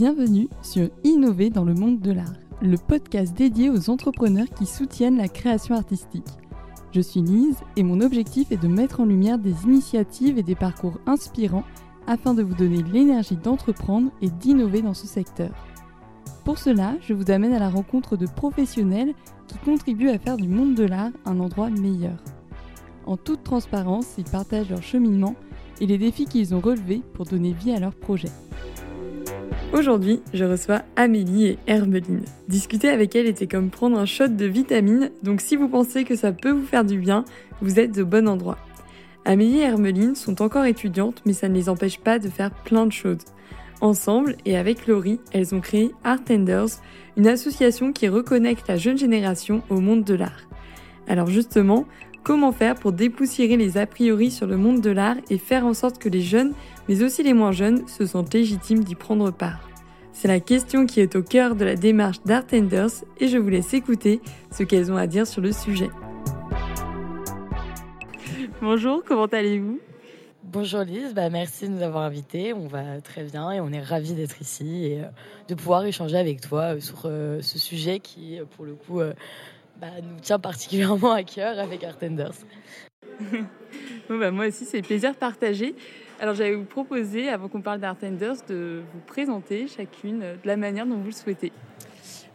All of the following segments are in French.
Bienvenue sur Innover dans le monde de l'art, le podcast dédié aux entrepreneurs qui soutiennent la création artistique. Je suis Lise et mon objectif est de mettre en lumière des initiatives et des parcours inspirants afin de vous donner l'énergie d'entreprendre et d'innover dans ce secteur. Pour cela, je vous amène à la rencontre de professionnels qui contribuent à faire du monde de l'art un endroit meilleur. En toute transparence, ils partagent leur cheminement et les défis qu'ils ont relevés pour donner vie à leurs projets. Aujourd'hui, je reçois Amélie et Hermeline. Discuter avec elles était comme prendre un shot de vitamine, donc si vous pensez que ça peut vous faire du bien, vous êtes au bon endroit. Amélie et Hermeline sont encore étudiantes, mais ça ne les empêche pas de faire plein de choses. Ensemble et avec Laurie, elles ont créé Art Tenders, une association qui reconnecte la jeune génération au monde de l'art. Alors justement, comment faire pour dépoussiérer les a priori sur le monde de l'art et faire en sorte que les jeunes, mais aussi les moins jeunes, se sentent légitimes d'y prendre part C'est la question qui est au cœur de la démarche d'Art Tenders et je vous laisse écouter ce qu'elles ont à dire sur le sujet. Bonjour, comment allez-vous? Bonjour Lise, bah merci de nous avoir invités. On va très bien et on est ravis d'être ici et euh, de pouvoir échanger avec toi euh, sur euh, ce sujet qui, pour le coup, bah, nous tient particulièrement à cœur avec Artenders. bah, moi aussi, c'est plaisir partagé. Alors j'allais vous proposer, avant qu'on parle d'Artenders, de vous présenter chacune de la manière dont vous le souhaitez.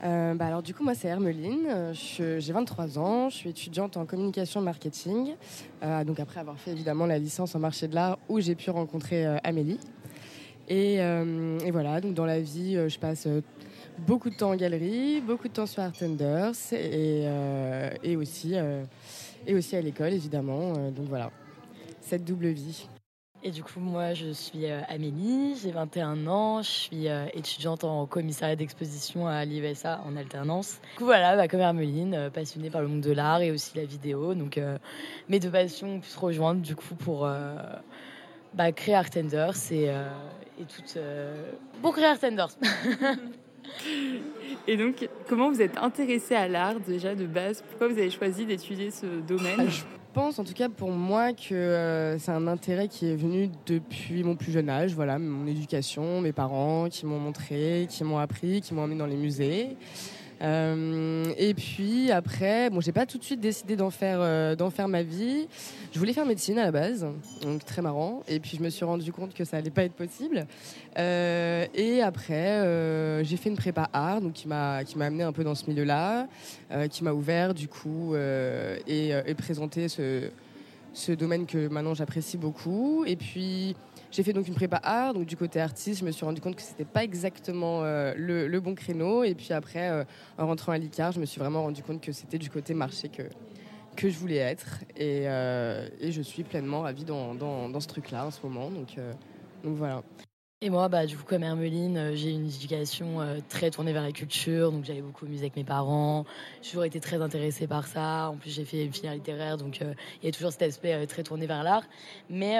Euh, bah alors du coup moi c'est Hermeline, j'ai 23 ans, je suis étudiante en communication marketing, euh, donc après avoir fait évidemment la licence en marché de l'art où j'ai pu rencontrer euh, Amélie. Et, et, voilà, donc dans la vie je passe beaucoup de temps en galerie, beaucoup de temps sur Artenders et, euh, et, aussi, euh, et aussi à l'école évidemment. Euh, donc voilà, cette double vie. Et du coup, moi, je suis Amélie, j'ai 21 ans, je suis étudiante en commissariat d'exposition à l'IVSA en alternance. Du coup, voilà, bah, comme Hermeline, passionnée par le monde de l'art et aussi la vidéo. Donc, mes deux passions ont pu se rejoindre du coup pour bah, créer Artenders et, et tout. pour créer Artenders Et donc, comment vous êtes intéressé à l'art déjà de base? Pourquoi vous avez choisi d'étudier ce domaine? Ah, Je pense, en tout cas pour moi, que euh, c'est un intérêt qui est venu depuis mon plus jeune âge. Voilà, mon éducation, mes parents qui m'ont montré, qui m'ont appris, qui m'ont emmené dans les musées. Euh, et puis après, bon, j'ai pas tout de suite décidé d'en faire, euh, d'en faire ma vie. Je voulais faire médecine à la base, donc très marrant. Et puis je me suis rendu compte que ça allait pas être possible. Euh, et après, j'ai fait une prépa art, donc qui m'a qui m'a amené un peu dans ce milieu-là, qui m'a ouvert du coup et, et présenté ce ce domaine que maintenant j'apprécie beaucoup. Et puis j'ai fait donc une prépa art, donc du côté artiste, je me suis rendu compte que c'était pas exactement euh, le, bon créneau. Et puis après, euh, en rentrant à l'ICAR, je me suis vraiment rendu compte que c'était du côté marché que, que je voulais être. Et, euh, je suis pleinement ravie dans, dans, ce truc-là en ce moment. Donc voilà. Et moi, bah, du coup, comme Hermeline, euh, j'ai une éducation euh, très tournée vers la culture, donc j'avais beaucoup amusé avec mes parents. J'ai toujours été très intéressée par ça. En plus, j'ai fait une filière littéraire, donc euh, il y a toujours cet aspect très tourné vers l'art. Mais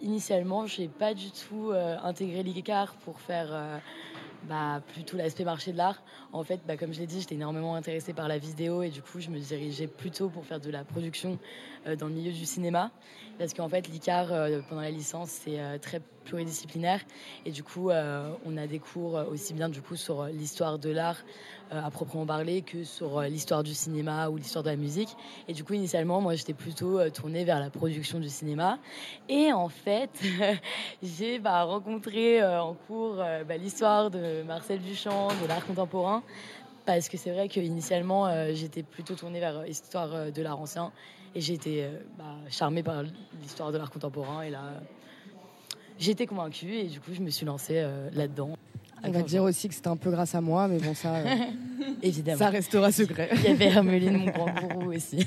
initialement, je n'ai pas du tout intégré l'ICAR pour faire bah, plutôt l'aspect marché de l'art. En fait, bah, comme je l'ai dit, j'étais énormément intéressée par la vidéo et du coup, je me dirigeais plutôt pour faire de la production dans le milieu du cinéma. Parce qu'en fait, l'ICAR, pendant la licence, c'est très pluridisciplinaire. Et du coup, on a des cours aussi bien du coup sur l'histoire de l'art à proprement parler que sur l'histoire du cinéma ou l'histoire de la musique. Et du coup, initialement, moi, j'étais plutôt tournée vers la production du cinéma. Et en fait, j'ai bah, rencontré en cours bah, l'histoire de Marcel Duchamp, de l'art contemporain. Parce que c'est vrai qu'initialement, j'étais plutôt tournée vers l'histoire de l'art ancien. Et j'ai été euh, bah, charmée par l'histoire de l'art contemporain. Et là, été convaincue et du coup, je me suis lancée euh, là-dedans. On va dire aussi que c'était un peu grâce à moi, mais bon, ça, euh, évidemment, ça restera secret. Il y avait Hermeline, mon grand gourou aussi.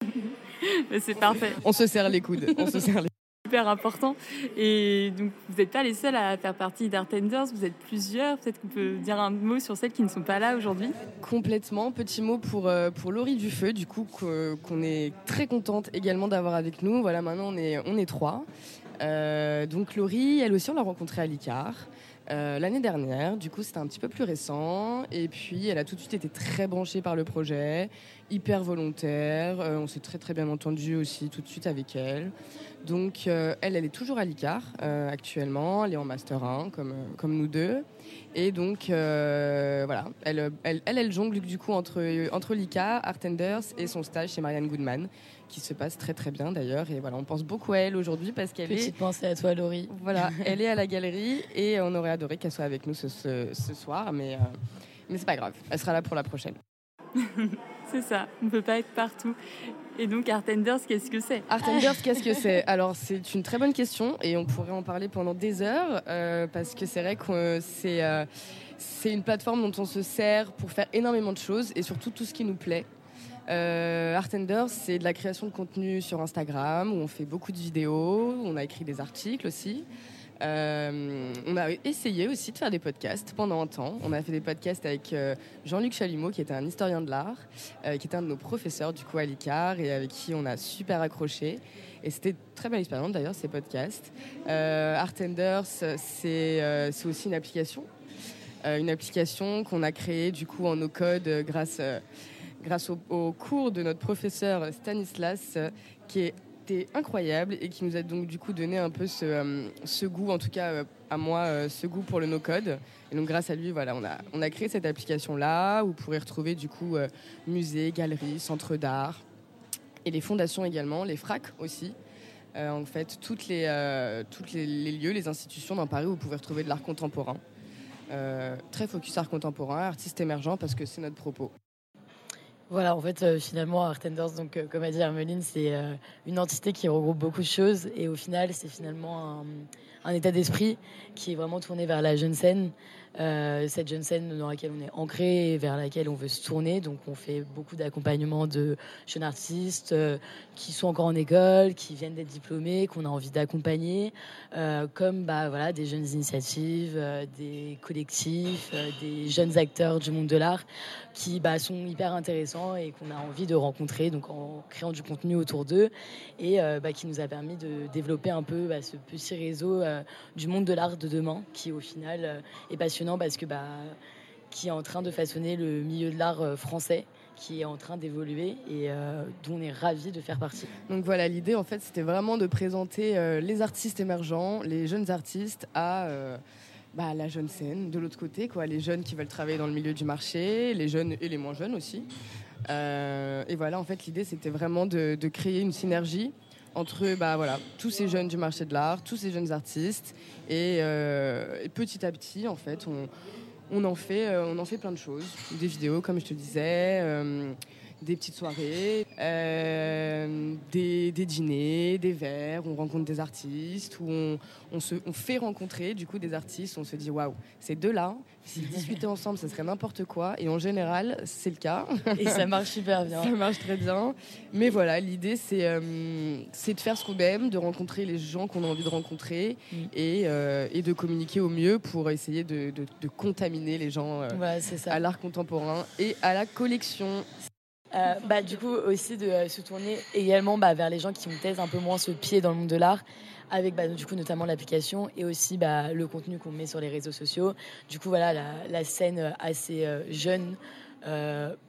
c'est parfait. On se serre les coudes. On se serre les super important. Et donc, vous n'êtes pas les seuls à faire partie d'Artenders, vous êtes plusieurs. Peut-être qu'on peut dire un mot sur celles qui ne sont pas là aujourd'hui Complètement. Petit mot pour, euh, pour Laurie Dufeu, du coup, qu'on est très contente également d'avoir avec nous. Voilà, maintenant, on est, on est trois. Euh, donc, Laurie, elle aussi, on l'a rencontrée à l'ICAR. l'année dernière. Du coup, c'était un petit peu plus récent. Et puis, elle a tout de suite été très branchée par le projet, hyper volontaire. on s'est très très bien entendu aussi tout de suite avec elle. Donc, elle, elle est toujours à l'ICAR actuellement. Elle est en Master 1, comme, comme nous deux. Et donc, voilà, elle, elle, elle, jongle du coup entre, entre l'ICAR, Artenders et son stage chez Marianne Goodman qui se passe très très bien d'ailleurs. Et voilà, on pense beaucoup à elle aujourd'hui parce qu'elle est. Petite pensée à toi, Laurie. Voilà, elle est à la galerie et on aurait adoré qu'elle soit avec nous ce, ce, soir, mais, euh, mais c'est pas grave, elle sera là pour la prochaine. c'est ça, on peut pas être partout. Et donc Artenders, qu'est-ce que c'est? Artenders, qu'est-ce que c'est? Alors c'est une très bonne question et on pourrait en parler pendant des heures euh, parce que c'est vrai que c'est euh, c'est une plateforme dont on se sert pour faire énormément de choses et surtout tout ce qui nous plaît. Euh, Artenders, c'est de la création de contenu sur Instagram où on fait beaucoup de vidéos, on a écrit des articles aussi. Euh, on a essayé aussi de faire des podcasts pendant un temps. On a fait des podcasts avec euh, Jean-Luc Chalumeau, qui était un historien de l'art, qui était un de nos professeurs du coup à l'ICAR et avec qui on a super accroché. Et c'était très belle expérience d'ailleurs ces podcasts. Artenders, c'est aussi une application. une application qu'on a créée du coup en no code grâce grâce au, cours de notre professeur Stanislas, euh, qui était incroyable et qui nous a donc du coup donné un peu ce, euh, goût, en tout cas euh, à moi, ce goût pour le no-code. Et donc grâce à lui, voilà, on a, on a créé cette application-là où vous pourrez retrouver du coup musées, galeries, centres d'art et les fondations également, les FRAC aussi. en fait, toutes les, toutes les, lieux, les institutions dans Paris où vous pouvez retrouver de l'art contemporain. très focus art contemporain, artiste émergent parce que c'est notre propos. Voilà, en fait, euh, finalement, Artenders, euh, comme a dit Hermeline, c'est euh, une entité qui regroupe beaucoup de choses. Et au final, c'est finalement un, état d'esprit qui est vraiment tourné vers la jeune scène, cette jeune scène dans laquelle on est ancré et vers laquelle on veut se tourner. Donc on fait beaucoup d'accompagnement de jeunes artistes euh, qui sont encore en école, qui viennent d'être diplômés, qu'on a envie d'accompagner, euh, comme bah, voilà, des jeunes initiatives, des collectifs, des jeunes acteurs du monde de l'art qui bah, sont hyper intéressants et qu'on a envie de rencontrer donc en créant du contenu autour d'eux et bah, qui nous a permis de développer un peu bah, ce petit réseau du monde de l'art de demain qui au final est passionnant parce que bah, qui est en train de façonner le milieu de l'art euh, français qui est en train d'évoluer et euh, dont on est ravi de faire partie. Donc voilà, l'idée en fait c'était vraiment de présenter euh, les artistes émergents, les jeunes artistes à bah, la jeune scène de l'autre côté, quoi, les jeunes qui veulent travailler dans le milieu du marché, les jeunes et les moins jeunes aussi. et voilà, en fait l'idée c'était vraiment de, de, créer une synergie entre bah, voilà, tous ces jeunes du marché de l'art, tous ces jeunes artistes. Et, euh, petit à petit, en fait, on, en fait, euh, on en fait plein de choses. Des vidéos, comme je te disais. Des petites soirées, euh, des, dîners, des verres, on rencontre des artistes, où on, se, on fait rencontrer du coup des artistes, on se dit waouh, ces deux-là, s'ils discutaient ensemble, ça serait n'importe quoi. Et en général, c'est le cas. Et ça marche super bien. ça marche très bien. Mais voilà, l'idée, c'est euh, c'est de faire ce qu'on aime, de rencontrer les gens qu'on a envie de rencontrer mm. et, euh, et, de communiquer au mieux pour essayer de, de, contaminer les gens à l'art contemporain et à la collection. Euh, bah, du coup, aussi de euh, se tourner également bah, vers les gens qui peut-être un peu moins ce pied dans le monde de l'art, avec bah, du coup notamment l'application et aussi le contenu qu'on met sur les réseaux sociaux. Du coup, voilà, la, scène assez euh, jeune,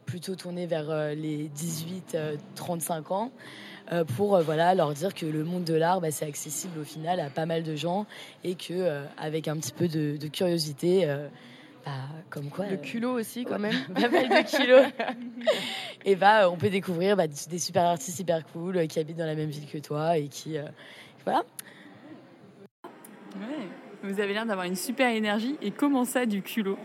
plutôt tournée vers les 18-35 ans. pour voilà leur dire que le monde de l'art c'est accessible au final à pas mal de gens et que avec un petit peu de curiosité bah, comme quoi. Le euh, culot aussi, quand même. Pas mal de kilos. et bah, on peut découvrir bah, des super artistes hyper cool euh, qui habitent dans la même ville que toi et qui. Euh, voilà. Vous avez l'air d'avoir une super énergie. Et comment ça, du culot?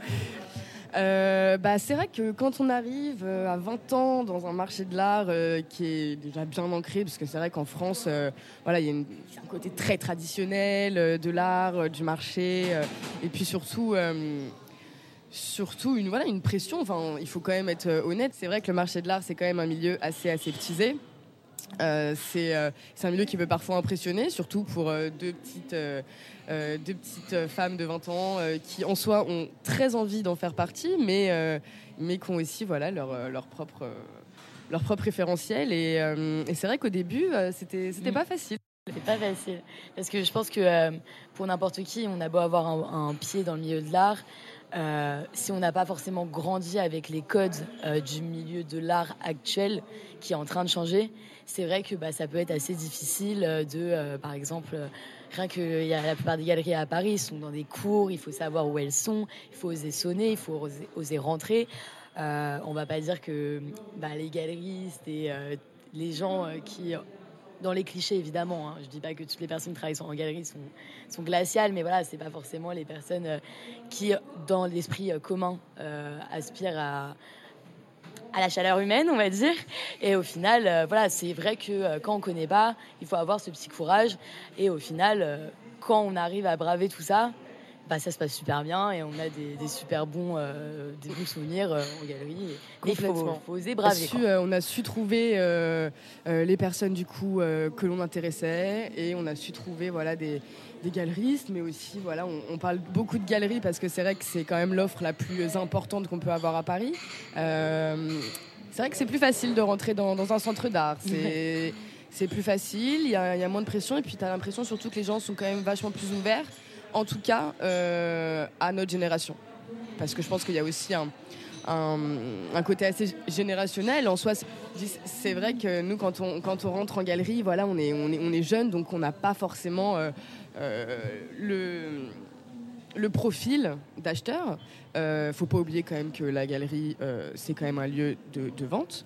Bah, c'est vrai que quand on arrive à 20 ans dans un marché de l'art qui est déjà bien ancré, parce que c'est vrai qu'en France, voilà, il y a un côté très traditionnel de l'art, du marché, et puis surtout surtout une, voilà, une pression. Enfin, il faut quand même être euh, honnête. C'est vrai que le marché de l'art, c'est quand même un milieu assez aseptisé. Euh, euh, c'est un milieu qui peut parfois impressionner, surtout pour deux, petites, deux petites femmes de 20 ans qui, en soi, ont très envie d'en faire partie, mais, mais qui ont aussi voilà, leur, leur propre leur propre référentiel. Et, et c'est vrai qu'au début, c'était c'était mm. pas facile. C'est pas facile. Parce que je pense que euh, pour n'importe qui, on a beau avoir un, pied dans le milieu de l'art. Euh, si on n'a pas forcément grandi avec les codes euh, du milieu de l'art actuel qui est en train de changer, c'est vrai que bah, ça peut être assez difficile de, par exemple, rien que y a la plupart des galeries à Paris sont dans des cours, il faut savoir où elles sont, il faut oser sonner, il faut oser, rentrer. on va pas dire que bah, les galeristes et les gens qui dans les clichés évidemment. Hein. Je dis pas que toutes les personnes qui travaillent en galerie sont, glaciales, mais voilà, c'est pas forcément les personnes euh, qui, dans l'esprit euh, commun, euh, aspirent à, à la chaleur humaine, on va dire. Et au final, voilà, c'est vrai que quand on connaît pas, il faut avoir ce petit courage. Et au final, quand on arrive à braver tout ça, bah, ça se passe super bien et on a des, super bons, euh, des bons souvenirs euh, en galerie. il faut, oser braver. Euh, on a su trouver les personnes du coup que l'on intéressait et on a su trouver voilà, des, des galeristes, mais aussi voilà, on, parle beaucoup de galeries parce que c'est vrai que c'est quand même l'offre la plus importante qu'on peut avoir à Paris. c'est vrai que c'est plus facile de rentrer dans, dans un centre d'art. C'est. c'est plus facile, il y, y, a moins de pression et puis tu as l'impression surtout que les gens sont quand même vachement plus ouverts en tout cas euh, à notre génération. Parce que je pense qu'il y a aussi un, un, côté assez générationnel. En soi, c'est vrai que nous, quand on, quand on rentre en galerie, voilà, on est, on est, on est jeune, donc on n'a pas forcément euh, euh, le, le profil d'acheteur. ne faut pas oublier quand même que la galerie, c'est quand même un lieu de, de vente.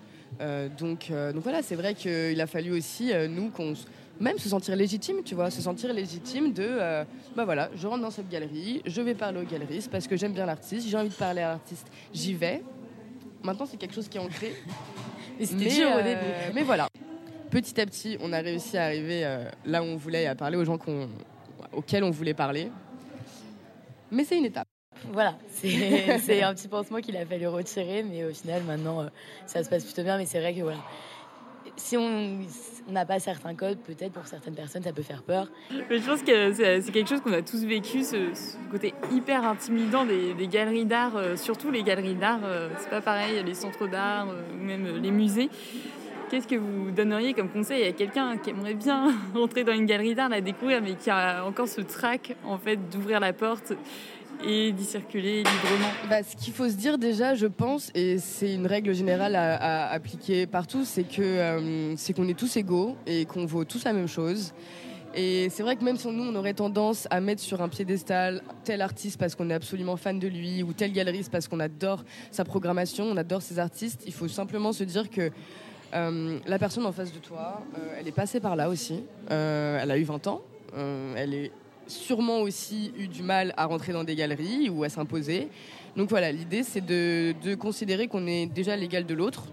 donc, donc voilà, c'est vrai qu'il a fallu aussi, nous, qu'on même se sentir légitime, tu vois, se sentir légitime de, euh, bah voilà, je rentre dans cette galerie, je vais parler au galeriste parce que j'aime bien l'artiste, j'ai envie de parler à l'artiste, j'y vais. Maintenant, c'est quelque chose qui est ancré. mais c'était dur au début. Euh, mais voilà, petit à petit, on a réussi à arriver euh, là où on voulait, à parler aux gens auxquels on voulait parler. Mais c'est une étape. Voilà, c'est un petit pansement qu'il a fallu retirer, mais au final, maintenant, ça se passe plutôt bien. Mais c'est vrai que voilà, si on n'a pas certains codes, peut-être pour certaines personnes, ça peut faire peur. Mais je pense que c'est quelque chose qu'on a tous vécu, ce, côté hyper intimidant des, galeries d'art, euh, surtout les galeries d'art. Euh, c'est pas pareil, les centres d'art euh, ou même les musées. Qu'est-ce que vous donneriez comme conseil à quelqu'un qui aimerait bien rentrer dans une galerie d'art, la découvrir, mais qui a encore ce trac en fait d'ouvrir la porte et d'y circuler librement bah, Ce qu'il faut se dire déjà, je pense, et c'est une règle générale à, appliquer partout, c'est que euh, c'est qu'on est tous égaux et qu'on vaut tous la même chose. Et c'est vrai que même si nous, on aurait tendance à mettre sur un piédestal tel artiste parce qu'on est absolument fan de lui, ou tel galeriste parce qu'on adore sa programmation, on adore ses artistes, il faut simplement se dire que euh, la personne en face de toi, euh, elle est passée par là aussi. elle a eu 20 ans. elle est sûrement aussi eu du mal à rentrer dans des galeries ou à s'imposer. Donc voilà, l'idée c'est de, considérer qu'on est déjà l'égal de l'autre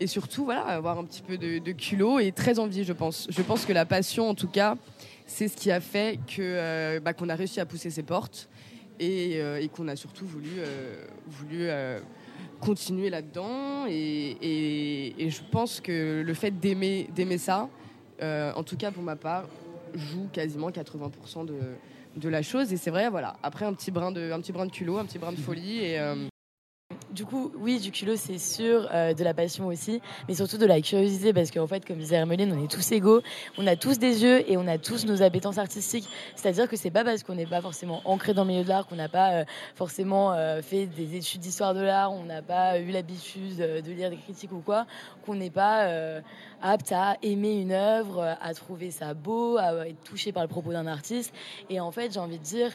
et surtout voilà, avoir un petit peu de, culot et très envie, je pense. Je pense que la passion, en tout cas, c'est ce qui a fait que euh, bah, qu'on a réussi à pousser ses portes et, euh, qu'on a surtout voulu, euh, voulu continuer là-dedans. Et, et, je pense que le fait d'aimer, d'aimer ça, en tout cas pour ma part, joue quasiment 80% de, la chose. Et c'est vrai, voilà. Après, un petit brin de, un petit brin de culot, un petit brin de folie. Et, euh, du coup, oui, du culot, c'est sûr, euh, de la passion aussi, mais surtout de la curiosité, parce qu'en fait, comme disait Hermeline, on est tous égaux, on a tous des yeux et on a tous nos appétences artistiques. C'est-à-dire que c'est pas parce qu'on n'est pas forcément ancré dans le milieu de l'art, qu'on n'a pas euh, forcément euh, fait des études d'histoire de l'art, on n'a pas eu l'habitude de lire des critiques ou quoi, qu'on n'est pas apte à aimer une œuvre, à trouver ça beau, à être touché par le propos d'un artiste. Et en fait, j'ai envie de dire,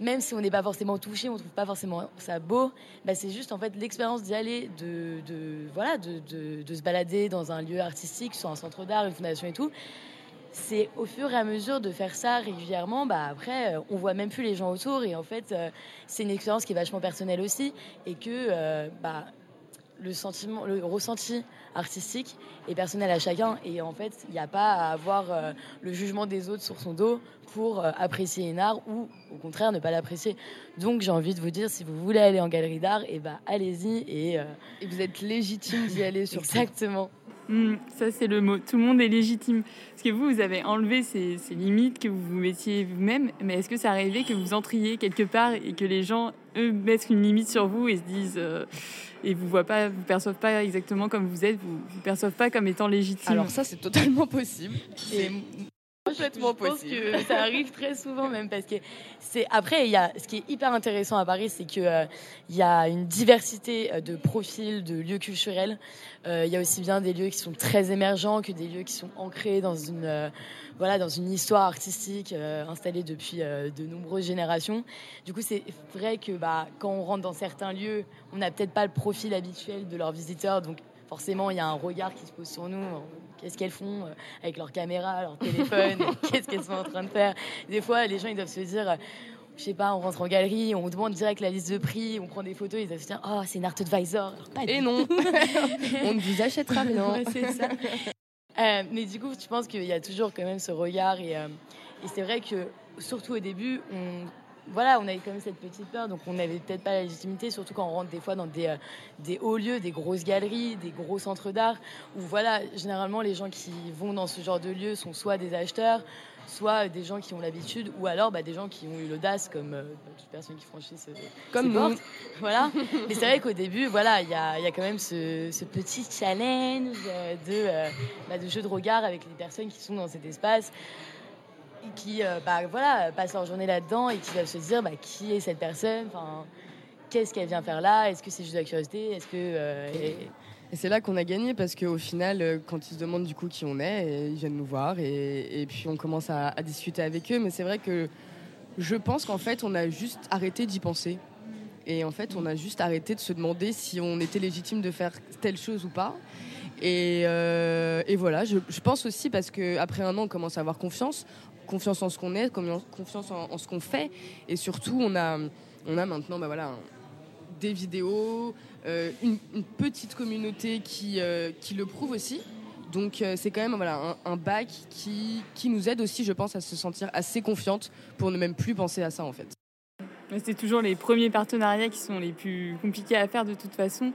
même si on n'est pas forcément touché, on trouve pas forcément ça beau, bah c'est juste en fait l'expérience d'y aller, de, de voilà, de, de, se balader dans un lieu artistique, soit un centre d'art, une fondation et tout. C'est au fur et à mesure de faire ça régulièrement, bah après, on voit même plus les gens autour et en fait, euh, c'est une expérience qui est vachement personnelle aussi et que euh, bah, le sentiment, le ressenti artistique est personnel à chacun. Et en fait, il n'y a pas à avoir euh, le jugement des autres sur son dos pour euh, apprécier un art ou au contraire ne pas l'apprécier. Donc j'ai envie de vous dire, si vous voulez aller en galerie d'art, et eh ben, allez-y et, euh, et, vous êtes légitime d'y aller sur Exactement. Hmm, ça, c'est le mot. Tout le monde est légitime. Parce que vous, vous avez enlevé ces, limites que vous vous mettiez vous-même. Mais est-ce que ça arrivait que vous entriez quelque part et que les gens, eux, mettent une limite sur vous et se disent. Euh, et vous voient pas, vous perçoivent pas exactement comme vous êtes, vous, vous perçoivent pas comme étant légitime. Alors ça, c'est totalement possible. Et complètement je pense que ça arrive très souvent même parce que c'est après il y a ce qui est hyper intéressant à Paris c'est que euh, il y a une diversité euh, de profils de lieux culturels. Euh, il y a aussi bien des lieux qui sont très émergents que des lieux qui sont ancrés dans une euh, voilà dans une histoire artistique installée depuis de nombreuses générations. Du coup c'est vrai que bah quand on rentre dans certains lieux on n'a peut-être pas le profil habituel de leurs visiteurs. Donc forcément il y a un regard qui se pose sur nous qu'est-ce qu'elles font euh, avec leur caméra, leur téléphone, qu'est-ce qu'elles sont en train de faire. Des fois, les gens, ils doivent se dire, euh, je sais pas, on rentre en galerie, on demande direct la liste de prix, on prend des photos, ils doivent se dire, oh, c'est une art advisor. Alors, pas Et du non, on ne vous achètera. Ouais, c'est ça. Euh, mais du coup, je pense qu'il y a toujours quand même ce regard. Et, euh, et c'est vrai que, surtout au début, on, voilà, on avait quand même cette petite peur. Donc, on n'avait peut-être pas la légitimité, surtout quand on rentre des fois dans des, euh, des hauts lieux, des grosses galeries, des gros centres d'art. Où, voilà, généralement, les gens qui vont dans ce genre de lieux sont soit des acheteurs, soit des gens qui ont l'habitude, ou alors bah, des gens qui ont eu l'audace, comme euh, toute personne qui franchit ce, Comme portes. Voilà. Mais c'est vrai qu'au début, voilà, il y a, y a quand même ce, ce petit challenge euh, de, euh, bah, de jeu de regard avec les personnes qui sont dans cet espace qui euh, bah, voilà, passent leur journée là-dedans et qui doivent se dire bah, qui est cette personne? Qu'est-ce qu'elle vient faire là? Est-ce que c'est juste de la curiosité? Est-ce que euh, et- c'est là qu'on a gagné parce qu'au final, euh, quand ils se demandent du coup qui on est, ils viennent nous voir et, puis on commence à, discuter avec eux. Mais c'est vrai que je pense qu'en fait, on a juste arrêté d'y penser. Et en fait, on a juste arrêté de se demander si on était légitime de faire telle chose ou pas. Et, et voilà, je, je pense aussi parce qu'après un an, on commence à avoir confiance, confiance en ce qu'on est, confiance- en, ce qu'on fait. Et surtout, on a, on a maintenant bah voilà, des vidéos, euh, une, petite communauté qui, euh, qui le prouve aussi. Donc euh, c'est quand même voilà, un, un bac qui, qui nous aide aussi, je pense, à se sentir assez confiante pour ne même plus penser à ça en fait. C'est toujours les premiers partenariats qui sont les plus compliqués à faire de toute façon.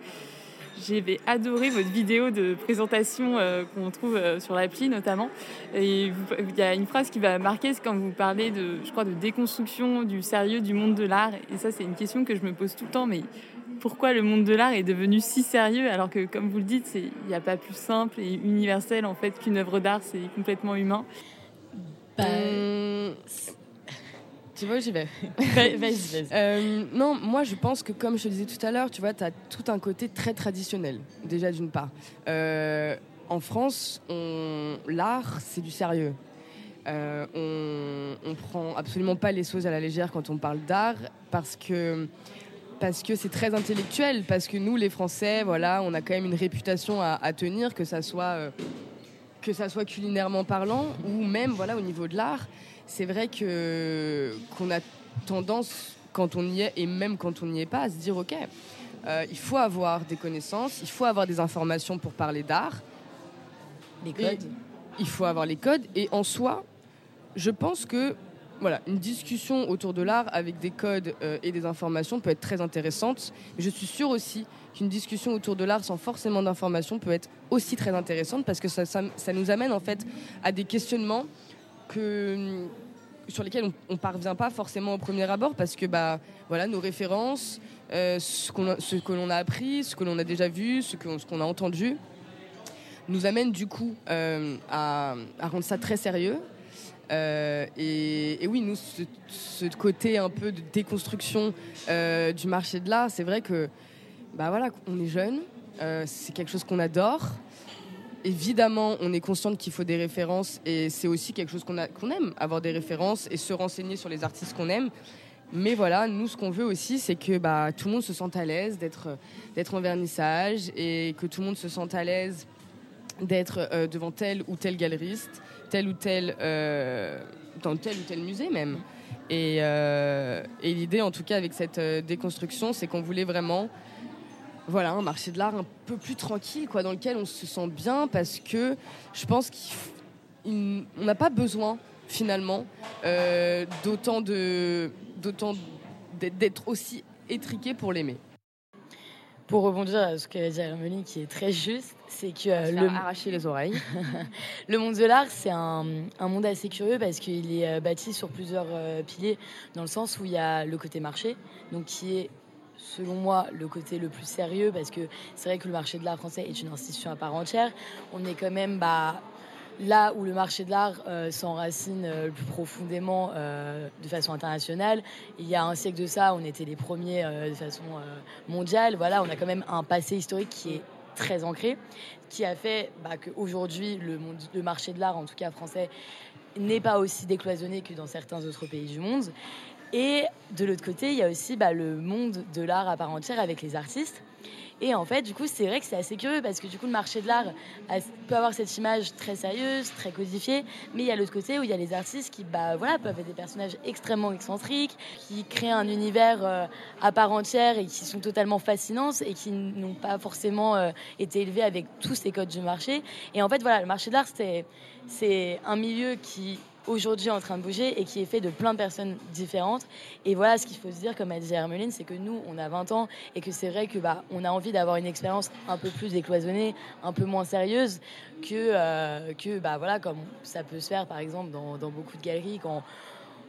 J'avais adoré votre vidéo de présentation euh, qu'on trouve euh, sur l'appli notamment. Et il y a une phrase qui va marquer, c'est quand vous parlez de, je crois, de déconstruction du sérieux du monde de l'art. Et ça, c'est une question que je me pose tout le temps. Mais pourquoi le monde de l'art est devenu si sérieux alors que, comme vous le dites, il n'y a pas plus simple et universel en fait qu'une œuvre d'art, c'est complètement humain? bah, tu vois, j'y vais. vas-y, vas-y. Euh, non, moi je pense que comme je te disais tout à l'heure, tu vois, tu as tout un côté très traditionnel, déjà d'une part. Euh, en France, on- l'art, c'est du sérieux. Euh, on, on prend absolument pas les choses à la légère quand on parle d'art parce que parce que c'est très intellectuel, parce que nous les Français, voilà, on a quand même une réputation à, à tenir, que ça soit euh, que ça soit culinairement parlant ou même voilà au niveau de l'art. C'est vrai que qu'on a tendance, quand on y est et même quand on n'y est pas, à se dire ok, euh, il faut avoir des connaissances, il faut avoir des informations pour parler d'art, Les codes. il faut avoir les codes. Et en soi, je pense que voilà, une discussion autour de l'art avec des codes euh, et des informations peut être très intéressante. Mais je suis sûre aussi qu'une discussion autour de l'art sans forcément d'informations peut être aussi très intéressante parce que ça, ça, ça nous amène en fait à des questionnements que, sur lesquels on ne parvient pas forcément au premier abord parce que bah, voilà, nos références, euh, ce, que l'on a appris, ce que l'on a déjà vu, ce que- ce qu'on a entendu, nous amènent du coup euh, à, rendre ça très sérieux. Euh, et, oui, nous, ce, côté un peu de déconstruction du marché de l'art, c'est vrai que bah voilà, on est jeune, c'est quelque chose qu'on adore. Évidemment, on est consciente qu'il faut des références et c'est aussi quelque chose qu'on aime, avoir des références et se renseigner sur les artistes qu'on aime. Mais voilà, nous, ce qu'on veut aussi, c'est que bah, tout le monde se sente à l'aise d'être en vernissage et que tout le monde se sente à l'aise d'être euh, devant tel ou tel galeriste, tel ou tel, euh, dans tel ou tel musée même. Et, euh, l'idée, en tout cas, avec cette déconstruction, c'est qu'on voulait vraiment voilà, un marché de l'art un peu plus tranquille, quoi, dans lequel on se sent bien, parce que je pense qu'on n'a pas besoin, finalement, euh, d'autant de d'autant d'être- aussi étriqué pour l'aimer. Pour rebondir à ce qu'a dit Hermeline, qui est très juste, c'est que euh, Le arracher les oreilles. le monde de l'art, c'est un, un monde assez curieux parce qu'il est euh, bâti sur plusieurs euh, piliers, dans le sens où il y a le côté marché, donc qui est selon moi le côté le plus sérieux parce que c'est vrai que le marché de l'art français est une institution à part entière. On est quand même bah, là où le marché de l'art s'enracine le plus profondément de façon internationale. Il y a un siècle de ça, on était les premiers de façon mondiale. Voilà, on a quand même un passé historique qui est très ancré, qui a fait bah, qu'aujourd'hui, le marché de l'art, en tout cas français, n'est pas aussi décloisonné que dans certains autres pays du monde. Et de l'autre côté, il y a aussi bah, le monde de l'art à part entière avec les artistes. Et en fait, du coup, c'est vrai que c'est assez curieux parce que du coup, le marché de l'art peut avoir cette image très sérieuse, très codifiée, mais il y a l'autre côté où il y a les artistes qui bah, voilà, peuvent être des personnages extrêmement excentriques, qui créent un univers euh, à part entière et qui sont totalement fascinants et qui n'ont pas forcément euh, été élevés avec tous ces codes du marché. Et en fait, voilà, le marché de l'art, c'est un milieu qui aujourd'hui en train de bouger et qui est fait de plein de personnes différentes. Et voilà, ce qu'il faut se dire, comme a dit Hermeline, c'est que nous, on a 20 ans et que c'est vrai que bah, on a envie d'avoir une expérience un peu plus décloisonnée, un peu moins sérieuse que, euh, que bah, voilà, comme ça peut se faire par exemple dans, dans beaucoup de galeries quand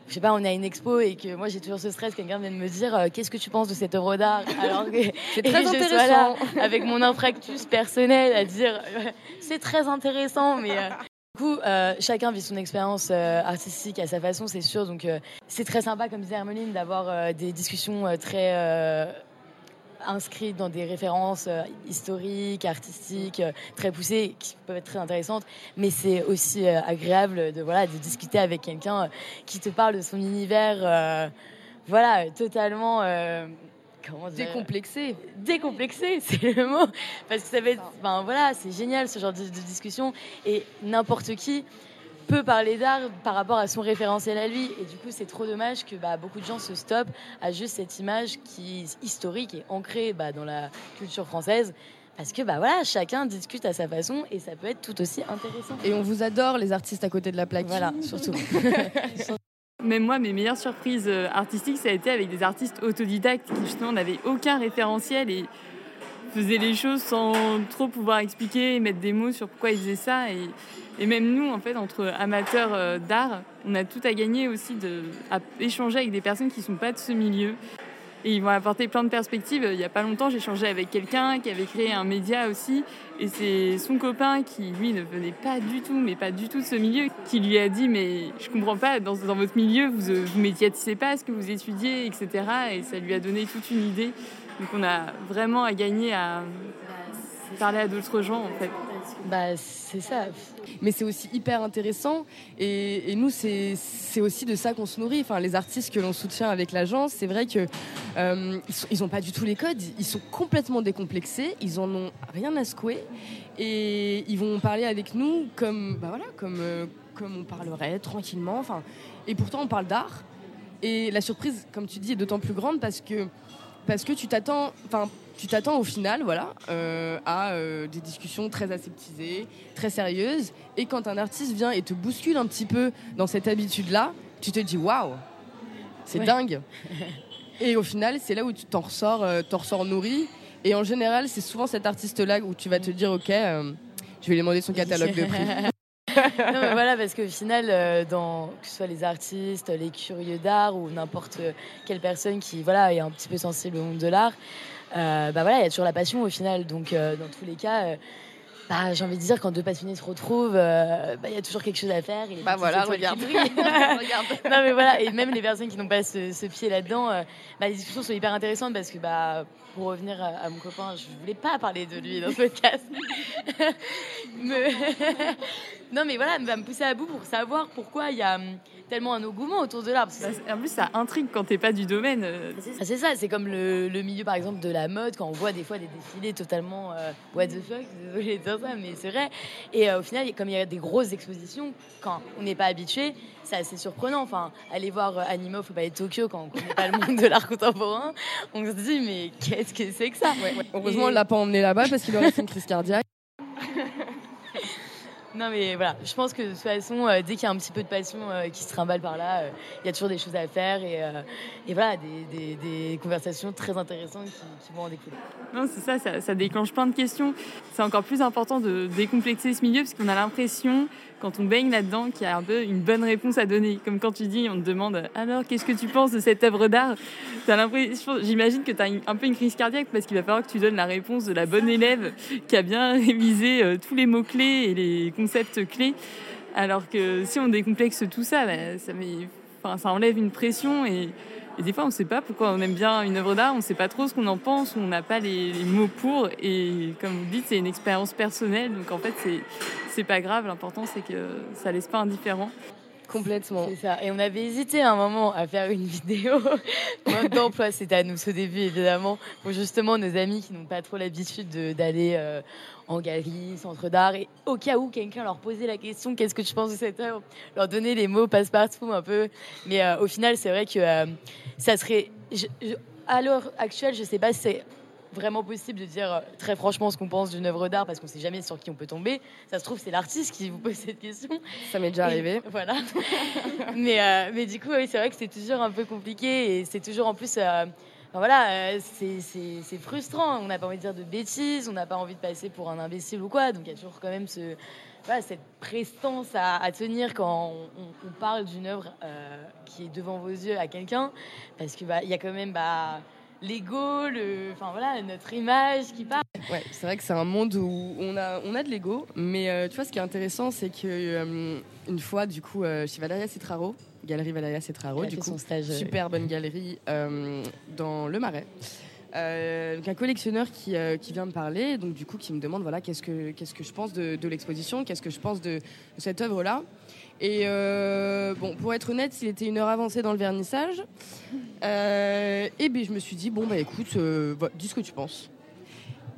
je sais pas, on a une expo et que moi j'ai toujours ce stress, quelqu'un vient de me dire euh, qu'est-ce que tu penses de cette œuvre d'art alors que c'est très intéressant avec mon infractus personnel à dire c'est très intéressant mais du coup, euh, chacun vit son expérience euh, artistique à sa façon, c'est sûr. Donc, euh, c'est très sympa, comme disait Hermeline, d'avoir des discussions très inscrites dans des références historiques, artistiques, très poussées, qui peuvent être très intéressantes. Mais c'est aussi agréable de, voilà, de discuter avec quelqu'un qui te parle de son univers, voilà, totalement décomplexé. Décomplexé, c'est le mot. Parce que ça va être, ben voilà, c'est génial ce genre de, discussion. Et n'importe qui peut parler d'art par rapport à son référentiel à lui. Et du coup, c'est trop dommage que bah, beaucoup de gens se stoppent à juste cette image qui est historique et ancrée bah, dans la culture française. Parce que bah voilà, chacun discute à sa façon et ça peut être tout aussi intéressant. Et on vous adore les artistes à côté de la plaque. Voilà, surtout. Même moi, mes meilleures surprises euh, artistiques, ça a été avec des artistes autodidactes qui justement n'avaient aucun référentiel et faisaient les choses sans trop pouvoir expliquer et mettre des mots sur pourquoi ils faisaient ça. Et, même nous, en fait, entre amateurs euh, d'art, on a tout à gagner aussi à échanger avec des personnes qui ne sont pas de ce milieu et ils vont apporter plein de perspectives. Il n'y a pas longtemps, j'ai changé avec quelqu'un qui avait créé un média aussi. Et c'est son copain qui, lui, ne venait pas du tout, mais pas du tout de ce milieu, qui lui a dit Mais je comprends pas, dans, dans votre milieu, vous ne médiatisez pas ce que vous étudiez, etc. Et ça lui a donné toute une idée. Donc on a vraiment à gagner à parler à d'autres gens, en fait. Bah, c'est ça. Mais c'est aussi hyper intéressant. Et, nous, c'est aussi de ça qu'on se nourrit. Enfin, les artistes que l'on soutient avec l'agence, c'est vrai que euh, ils n'ont pas du tout les codes. Ils sont complètement décomplexés. Ils en ont rien à secouer. Et ils vont parler avec nous comme, bah voilà, comme, euh, comme on parlerait tranquillement. Enfin, et pourtant, on parle d'art. Et la surprise, comme tu dis, est d'autant plus grande parce que, parce que tu t'attends. Tu t'attends au final voilà, euh, à euh, des discussions très aseptisées, très sérieuses. Et quand un artiste vient et te bouscule un petit peu dans cette habitude-là, tu te dis waouh, c'est dingue. et au final, c'est là où tu t'en ressors, euh, t'en ressors nourri. Et en général, c'est souvent cet artiste-là où tu vas te dire ok, je vais lui demander son catalogue de prix. non, mais voilà, parce qu'au final, dans, que ce soit les artistes, les curieux d'art ou n'importe quelle personne qui voilà, est un petit peu sensible au monde de l'art, euh, bah voilà, il y a toujours la passion au final. Donc, euh, dans tous les cas, euh, bah, j'ai envie de dire, quand deux passionnés se retrouvent, bah, il y a toujours quelque chose à faire. bah voilà, regarde. non, mais voilà, et même les personnes qui n'ont pas ce, pied là-dedans, bah, les discussions sont hyper intéressantes parce que, bah, pour revenir à, mon copain, je voulais pas parler de lui dans ce podcast. non, mais voilà, va me pousser à bout pour savoir pourquoi il y a hum, tellement un engouement autour de l'art. En plus, ça intrigue quand t'es pas du domaine. Euh. Ah, c'est ça, c'est comme le, milieu par exemple de la mode, quand on voit des fois des défilés totalement euh, what the fuck, désolé de dire ça, mais c'est vrai. Et euh, au final, comme il y a des grosses expositions, quand on n'est pas habitué, c'est assez surprenant. Enfin, aller voir Anima faut pas aller Tokyo quand on connaît pas le monde de l'art contemporain, on se dit mais qu'est-ce que c'est que ça? Heureusement, on l'a pas emmené là-bas parce qu'il aurait fait une crise cardiaque. Non, mais voilà, je pense que de toute façon, euh, dès qu'il y a un petit peu de passion euh, qui se trimballe par là, euh, il y a toujours des choses à faire et, voilà, des, des, conversations très intéressantes qui, vont en découler. Non, c'est ça, ça, déclenche plein de questions. C'est encore plus important de décomplexer ce milieu parce qu'on a l'impression quand on baigne là-dedans, qu'il y a un peu une bonne réponse à donner. Comme quand tu dis, on te demande alors qu'est-ce que tu penses de cette œuvre d'art? J'imagine que tu as un peu une crise cardiaque parce qu'il va falloir que tu donnes la réponse de la bonne élève qui a bien révisé euh, tous les mots-clés et les concepts clés. Alors que si on décomplexe tout ça, bah, ça, ça enlève une pression et, des fois on ne sait pas pourquoi on aime bien une œuvre d'art, on ne sait pas trop ce qu'on en pense, on n'a pas les, les, mots pour. Et comme vous dites, c'est une expérience personnelle, donc en fait c'est c'est pas grave. L'important, c'est que ça laisse pas indifférent. Complètement. C'est ça. Et on avait hésité un moment à faire une vidéo. Mode d'emploi, c'était à nous au début, évidemment, pour justement nos amis qui n'ont pas trop l'habitude d'aller euh, en galerie, centre d'art, et au cas où quelqu'un leur posait la question qu'est-ce que tu penses de cette œuvre, leur donner les mots passe-partout un peu. Mais euh, au final, c'est vrai que euh, ça serait. à l'heure actuelle, je sais pas si c'est vraiment possible de dire euh, très franchement ce qu'on pense d'une œuvre d'art parce qu'on sait jamais sur qui on peut tomber. Ça se trouve, c'est l'artiste qui vous pose cette question. Ça m'est déjà arrivé. voilà. mais, euh, mais du coup, oui, c'est vrai que c'est toujours un peu compliqué et c'est toujours en plus. Euh, voilà, c'est frustrant. On n'a pas envie de dire de bêtises, on n'a pas envie de passer pour un imbécile ou quoi. Donc il y a toujours quand même cette prestance à, tenir quand on, parle d'une œuvre qui est devant vos yeux à quelqu'un. Parce qu'il bah, y a quand même. Bah, l'ego, le, voilà, notre image qui part. Ouais, c'est vrai que c'est un monde où on a, on a de l'ego, mais euh, tu vois, ce qui est intéressant, c'est que euh, une fois, du coup, euh, chez Valeria Cetraro, Galerie Valeria Cetraro, du coup, super bonne galerie dans le Marais. donc un collectionneur qui, qui, vient me parler, donc du coup qui me demande voilà qu'est-ce que qu'est-ce que je pense de, de l'exposition, qu'est-ce que je pense de, de cette œuvre là. Et euh, bon, pour être honnête, il était une heure avancée dans le vernissage. Euh, et ben, je me suis dit, bon, bah écoute, euh, dis ce que tu penses.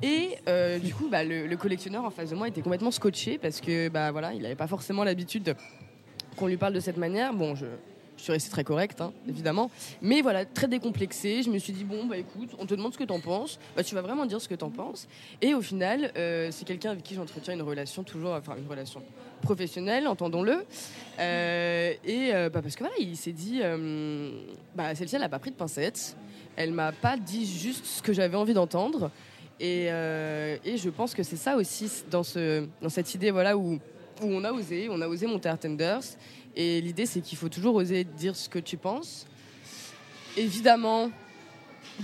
Et du coup, bah, le, collectionneur en face de moi était complètement scotché parce que bah, voilà, il n'avait pas forcément l'habitude qu'on lui parle de cette manière. Bon, je, suis restée très correcte, hein, évidemment. Mais voilà, très décomplexée. Je me suis dit, bon, bah écoute, on te demande ce que tu en penses. Bah, tu vas vraiment dire ce que tu en penses. Et au final, euh, c'est quelqu'un avec qui j'entretiens une relation toujours, enfin une relation professionnelle, entendons-le. Euh, et euh, bah, parce que voilà, il s'est dit, bah, celle-ci, elle n'a pas pris de pincettes. Elle m'a pas dit juste ce que j'avais envie d'entendre. Et, je pense que c'est ça aussi dans, dans cette idée voilà, où, où on a osé, on a osé monter Art Tenders. Et l'idée, c'est qu'il faut toujours oser dire ce que tu penses. Évidemment,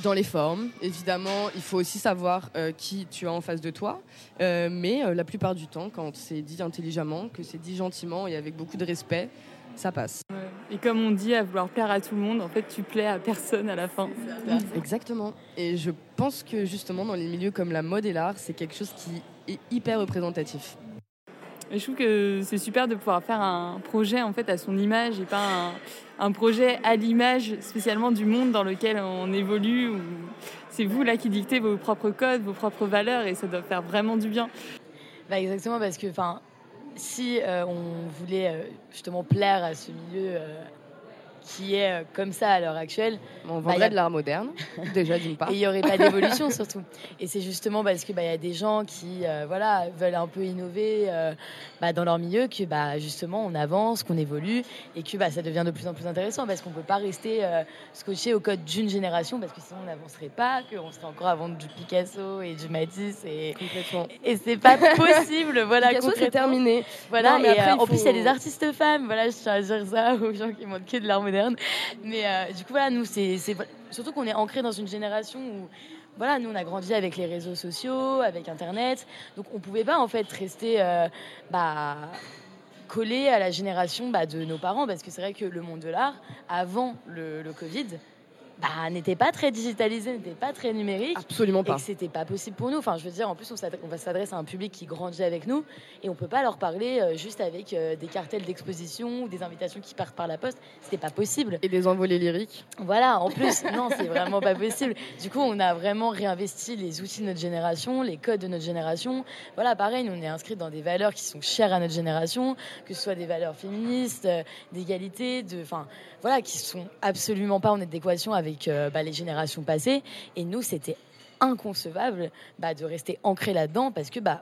dans les formes. Évidemment, il faut aussi savoir euh, qui tu as en face de toi. Euh, mais euh, la plupart du temps, quand c'est dit intelligemment, que c'est dit gentiment et avec beaucoup de respect, ça passe. Et comme on dit, à vouloir plaire à tout le monde, en fait, tu plais à personne à la fin. Exactement. Et je pense que justement, dans les milieux comme la mode et l'art, c'est quelque chose qui est hyper représentatif. Je trouve que c'est super de pouvoir faire un projet en fait à son image et pas un, projet à l'image spécialement du monde dans lequel on évolue. C'est vous là qui dictez vos propres codes, vos propres valeurs et ça doit faire vraiment du bien. Bah exactement parce que si euh, on voulait euh, justement plaire à ce milieu euh, qui est euh, comme ça à l'heure actuelle. On vendrait bah, de l'art moderne, déjà d'une part. Et il n'y aurait pas d'évolution surtout. Et c'est justement parce qu'il bah, y a des gens qui euh, voilà, veulent un peu innover euh, bah, dans leur milieu que bah, justement on avance, qu'on évolue et que bah, ça devient de plus en plus intéressant parce qu'on ne peut pas rester scotché au code d'une génération parce que sinon on n'avancerait pas, qu'on serait encore à vendre du Picasso et du Matisse. Et. Et c'est pas possible. voilà, Picasso c'est terminé. Voilà, et en plus il y a des artistes femmes. Voilà, je tiens à dire ça aux gens qui montrent que de l'art moderne mais euh, du coup, voilà, nous, c'est surtout qu'on est ancré dans une génération où voilà, nous on a grandi avec les réseaux sociaux, avec Internet, donc on pouvait pas en fait rester euh, bah, collé à la génération bah, de nos parents, parce que c'est vrai que le monde de l'art, avant le, le Covid, bah, n'était pas très digitalisé, n'était pas très numérique. Absolument pas. Et c'était pas possible pour nous. Enfin, je veux dire, en plus, on va s'adresse à un public qui grandit avec nous et on peut pas leur parler euh, juste avec euh, des cartels d'exposition ou des invitations qui partent par la poste. C'était pas possible. Et des envolées lyriques. Voilà, en plus, non, c'est vraiment pas possible. Du coup, on a vraiment réinvesti les outils de notre génération, les codes de notre génération. Voilà, pareil, nous, on est inscrits dans des valeurs qui sont chères à notre génération, que ce soit des valeurs féministes, euh, d'égalité, de, enfin, voilà, qui sont absolument pas en adéquation avec avec euh, bah, les générations passées. Et nous, c'était inconcevable bah, de rester ancré là-dedans parce que, bah,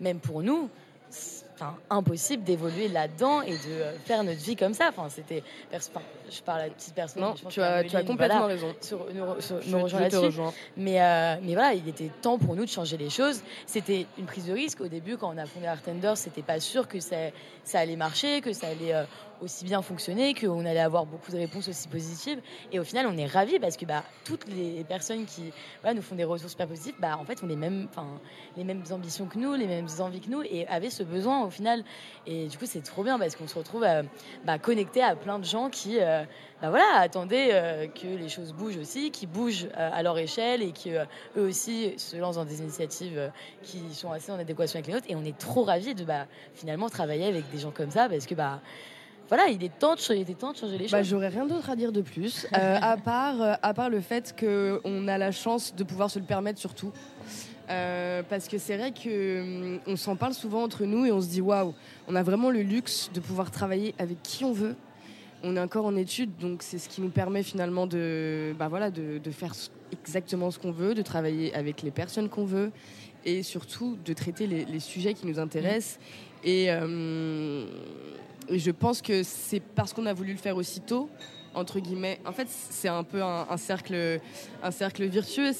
même pour nous, enfin, impossible d'évoluer là-dedans et de euh, faire notre vie comme ça. Enfin, c'était, je parle à petite personne. Non, tu as, tu as complètement raison. Sur, nous, Mais, euh, mais voilà, il était temps pour nous de changer les choses. C'était une prise de risque au début quand on a fondé Artender. C'était pas sûr que ça, ça allait marcher, que ça allait euh, aussi bien fonctionner, qu'on allait avoir beaucoup de réponses aussi positives. Et au final, on est ravis parce que bah, toutes les personnes qui nous font des retours super positifs, bah, en fait, ont les mêmes, les mêmes ambitions que nous, les mêmes envies que nous et avaient ce besoin au final. Et du coup, c'est trop bien parce qu'on se retrouve euh, bah, connecté à plein de gens qui euh, bah, voilà, attendaient euh, que les choses bougent aussi, qui bougent à leur échelle et qui eux aussi se lancent dans des initiatives qui sont assez en adéquation avec les nôtres. Et on est trop ravis de bah, finalement travailler avec des gens comme ça parce que bah, voilà, il est temps de, il était temps de changer les bah, choses. J'aurais rien d'autre à dire de plus, à, part, à part le fait qu'on a la chance de pouvoir se le permettre surtout. Euh, parce que c'est vrai qu'on hum, s'en parle souvent entre nous et on se dit waouh, on a vraiment le luxe de pouvoir travailler avec qui on veut. On est encore en études, donc c'est ce qui nous permet finalement de, bah voilà, de, faire exactement ce qu'on veut, de travailler avec les personnes qu'on veut et surtout de traiter les, sujets qui nous intéressent. Hum, et, je pense que c'est parce qu'on a voulu le faire aussitôt, entre guillemets. En fait, c'est un peu un, cercle, un cercle virtueux.